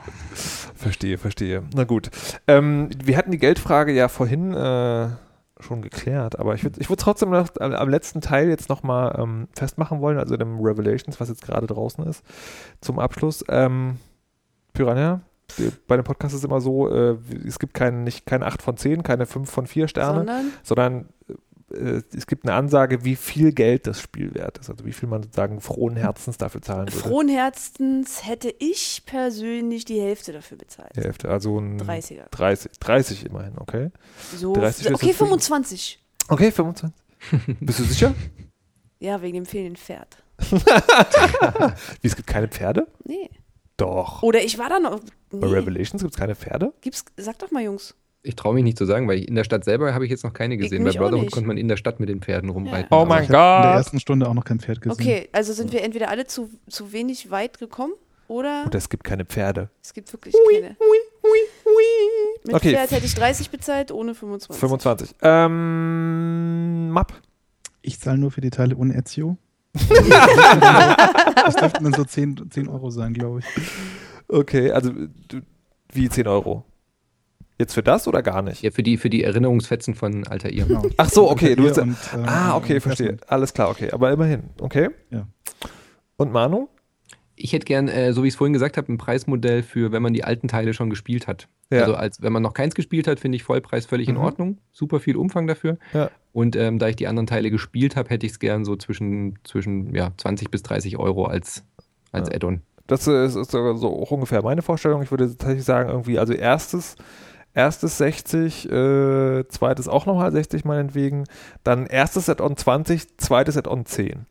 Speaker 1: Verstehe, verstehe. Na gut. Ähm, wir hatten die Geldfrage ja vorhin äh, schon geklärt, aber ich würde ich würd trotzdem noch am letzten Teil jetzt nochmal ähm, festmachen wollen, also dem Revelations, was jetzt gerade draußen ist, zum Abschluss. Ähm, Piranha, bei dem Podcast ist es immer so, äh, es gibt kein, nicht, keine 8 von 10, keine 5 von 4 Sterne,
Speaker 3: Sondern
Speaker 1: sondern äh, es gibt eine Ansage, wie viel Geld das Spiel wert ist, also wie viel man sozusagen frohen Herzens dafür zahlen würde.
Speaker 3: frohen Herzens hätte ich persönlich die Hälfte dafür bezahlt.
Speaker 1: Die Hälfte, also ein
Speaker 3: 30er.
Speaker 1: 30, 30 immerhin, okay.
Speaker 3: So,
Speaker 1: 30 ist
Speaker 3: okay,
Speaker 1: jetzt
Speaker 3: 25.
Speaker 1: Okay, 25. *laughs* Bist du sicher?
Speaker 3: Ja, wegen dem fehlenden Pferd. *laughs*
Speaker 1: Wie, es gibt keine Pferde?
Speaker 3: Nee.
Speaker 1: Doch.
Speaker 3: Oder ich war da noch.
Speaker 1: Bei
Speaker 3: Nee.
Speaker 1: Revelations gibt es keine Pferde?
Speaker 3: Gibt's, sag doch mal, Jungs.
Speaker 4: Ich traue mich nicht zu sagen, weil ich, in der Stadt selber habe ich jetzt noch keine gesehen. Bei Brotherhood konnte man in der Stadt mit den Pferden rumreiten.
Speaker 1: Oh
Speaker 4: Aber
Speaker 1: mein
Speaker 5: ich habe in der
Speaker 1: Gott.
Speaker 5: ersten Stunde auch noch kein Pferd gesehen.
Speaker 3: Okay, also sind wir entweder alle zu, zu wenig weit gekommen oder
Speaker 1: Und es gibt keine Pferde.
Speaker 3: es gibt wirklich keine. Mit
Speaker 1: Okay.
Speaker 3: Pferd hätte ich 30 bezahlt, ohne 25.
Speaker 1: 25. Ähm, Map.
Speaker 5: Ich zahle nur für die Teile ohne Ezio. *laughs* das dürften dann so 10, 10 Euro sein, glaube ich.
Speaker 1: Okay, also wie 10 Euro. Jetzt für das oder gar nicht?
Speaker 4: Ja, für die, für die Erinnerungsfetzen von Altair.
Speaker 5: Genau.
Speaker 1: Ach so, okay. Du
Speaker 5: Ihr
Speaker 1: hast,
Speaker 5: und, äh,
Speaker 1: ah, okay, verstehe. Alles klar, okay. Aber immerhin. Okay.
Speaker 5: Ja.
Speaker 1: Und Manu?
Speaker 4: Ich hätte gern, äh, so wie ich es vorhin gesagt habe, ein Preismodell für, wenn man die alten Teile schon gespielt hat.
Speaker 1: Ja.
Speaker 4: Also als wenn man noch keins gespielt hat, finde ich Vollpreis völlig in
Speaker 1: Mhm.
Speaker 4: Ordnung. Super viel Umfang dafür.
Speaker 1: Ja.
Speaker 4: Und ähm, da ich die anderen Teile gespielt habe, hätte ich es gern so zwischen, zwischen ja, 20 bis 30 Euro als, als
Speaker 1: Ja.
Speaker 4: Add-on.
Speaker 1: Das ist, ist so ungefähr meine Vorstellung. Ich würde tatsächlich sagen, irgendwie, also erstes, erstes 60, äh, zweites auch nochmal 60 meinetwegen, dann erstes Set-on 20, zweites Set-on 10.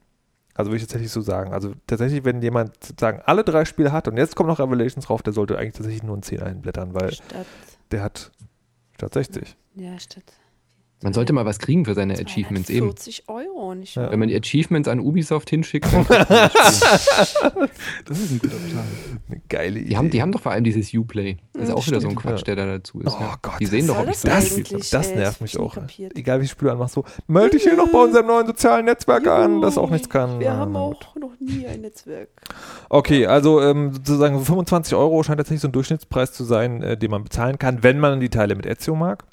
Speaker 1: Also würde ich tatsächlich so sagen. Also tatsächlich, wenn jemand sozusagen alle drei Spiele hat und jetzt kommt noch Revelations drauf, der sollte eigentlich tatsächlich nur ein 10 einblättern, weil
Speaker 3: Statt,
Speaker 1: der hat statt 60.
Speaker 3: ja, statt
Speaker 4: Man sollte mal was kriegen für seine Achievements eben.
Speaker 3: 40 Euro, nicht
Speaker 1: Ja.
Speaker 3: wahr?
Speaker 4: Wenn man die Achievements an Ubisoft hinschickt, *laughs* dann das
Speaker 5: ist ein guter Plan.
Speaker 1: Eine geile Idee.
Speaker 4: die, haben, die haben doch vor allem dieses Uplay. Das ist auch wieder so ein
Speaker 1: stimmt,
Speaker 4: Quatsch,
Speaker 1: ja.
Speaker 4: der da dazu ist.
Speaker 1: Oh
Speaker 4: ja.
Speaker 1: Gott,
Speaker 4: die sehen doch, ob ich
Speaker 3: das
Speaker 4: so
Speaker 1: das, das nervt mich auch.
Speaker 3: kapiert.
Speaker 1: Egal wie ich Spiele anmache, so, melde dich hier noch bei unserem neuen sozialen Netzwerk an, das auch nichts kann.
Speaker 3: Wir haben auch noch nie ein Netzwerk.
Speaker 1: Okay, also ähm, sozusagen 25 Euro scheint tatsächlich so ein Durchschnittspreis zu sein, äh, den man bezahlen kann, wenn man die Teile mit Ezio mag.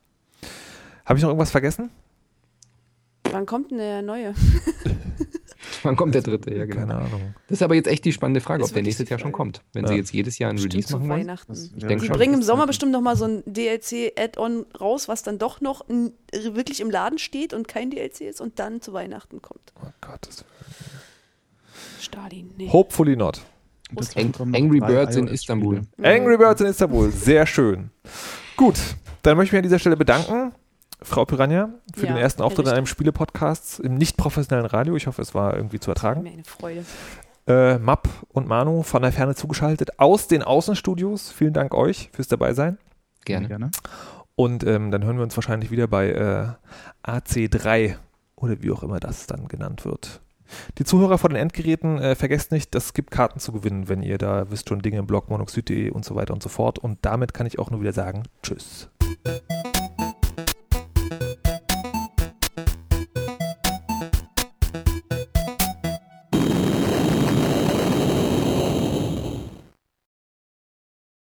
Speaker 1: Habe ich noch irgendwas vergessen?
Speaker 3: Wann kommt denn der neue? *laughs*
Speaker 4: Wann kommt der dritte? Ja, genau.
Speaker 1: Keine Ahnung.
Speaker 4: Das ist aber jetzt echt die spannende Frage,
Speaker 3: Das
Speaker 4: ob der nächstes Jahr schon kommt. Wenn
Speaker 1: Ja.
Speaker 4: sie jetzt jedes Jahr einen
Speaker 3: Stimmt,
Speaker 4: Release machen wollen.
Speaker 3: Weihnachten.
Speaker 5: Das
Speaker 4: Ich
Speaker 5: wäre
Speaker 4: denke
Speaker 3: Die
Speaker 4: schon.
Speaker 3: bringen im Sommer bestimmt noch mal so ein DLC-Add-on raus, was dann doch noch wirklich im Laden steht und kein DLC ist und dann zu Weihnachten kommt.
Speaker 1: Oh Gott. Das
Speaker 3: Stalin, nee.
Speaker 1: Hopefully not.
Speaker 4: Angry Birds in. Istanbul.
Speaker 1: Angry Birds in Istanbul, sehr schön. Gut, dann möchte ich mich an dieser Stelle bedanken, Frau Piranha, für
Speaker 3: Ja,
Speaker 1: den ersten Auftritt in einem Spiele-Podcast im nicht professionellen Radio. Ich hoffe, es war irgendwie zu ertragen.
Speaker 3: Mir eine Freude.
Speaker 1: Äh, Map und Manu von der Ferne zugeschaltet aus den Außenstudios. Vielen Dank euch fürs Dabeisein.
Speaker 4: Gerne.
Speaker 5: Gerne.
Speaker 1: Und ähm, dann hören wir uns wahrscheinlich wieder bei äh, AC3 oder wie auch immer das dann genannt wird. Die Zuhörer vor den Endgeräten, äh, vergesst nicht, es gibt Karten zu gewinnen, wenn ihr da wisst schon Dinge im Blog monoxid.de und so weiter und so fort. Und damit kann ich auch nur wieder sagen, tschüss.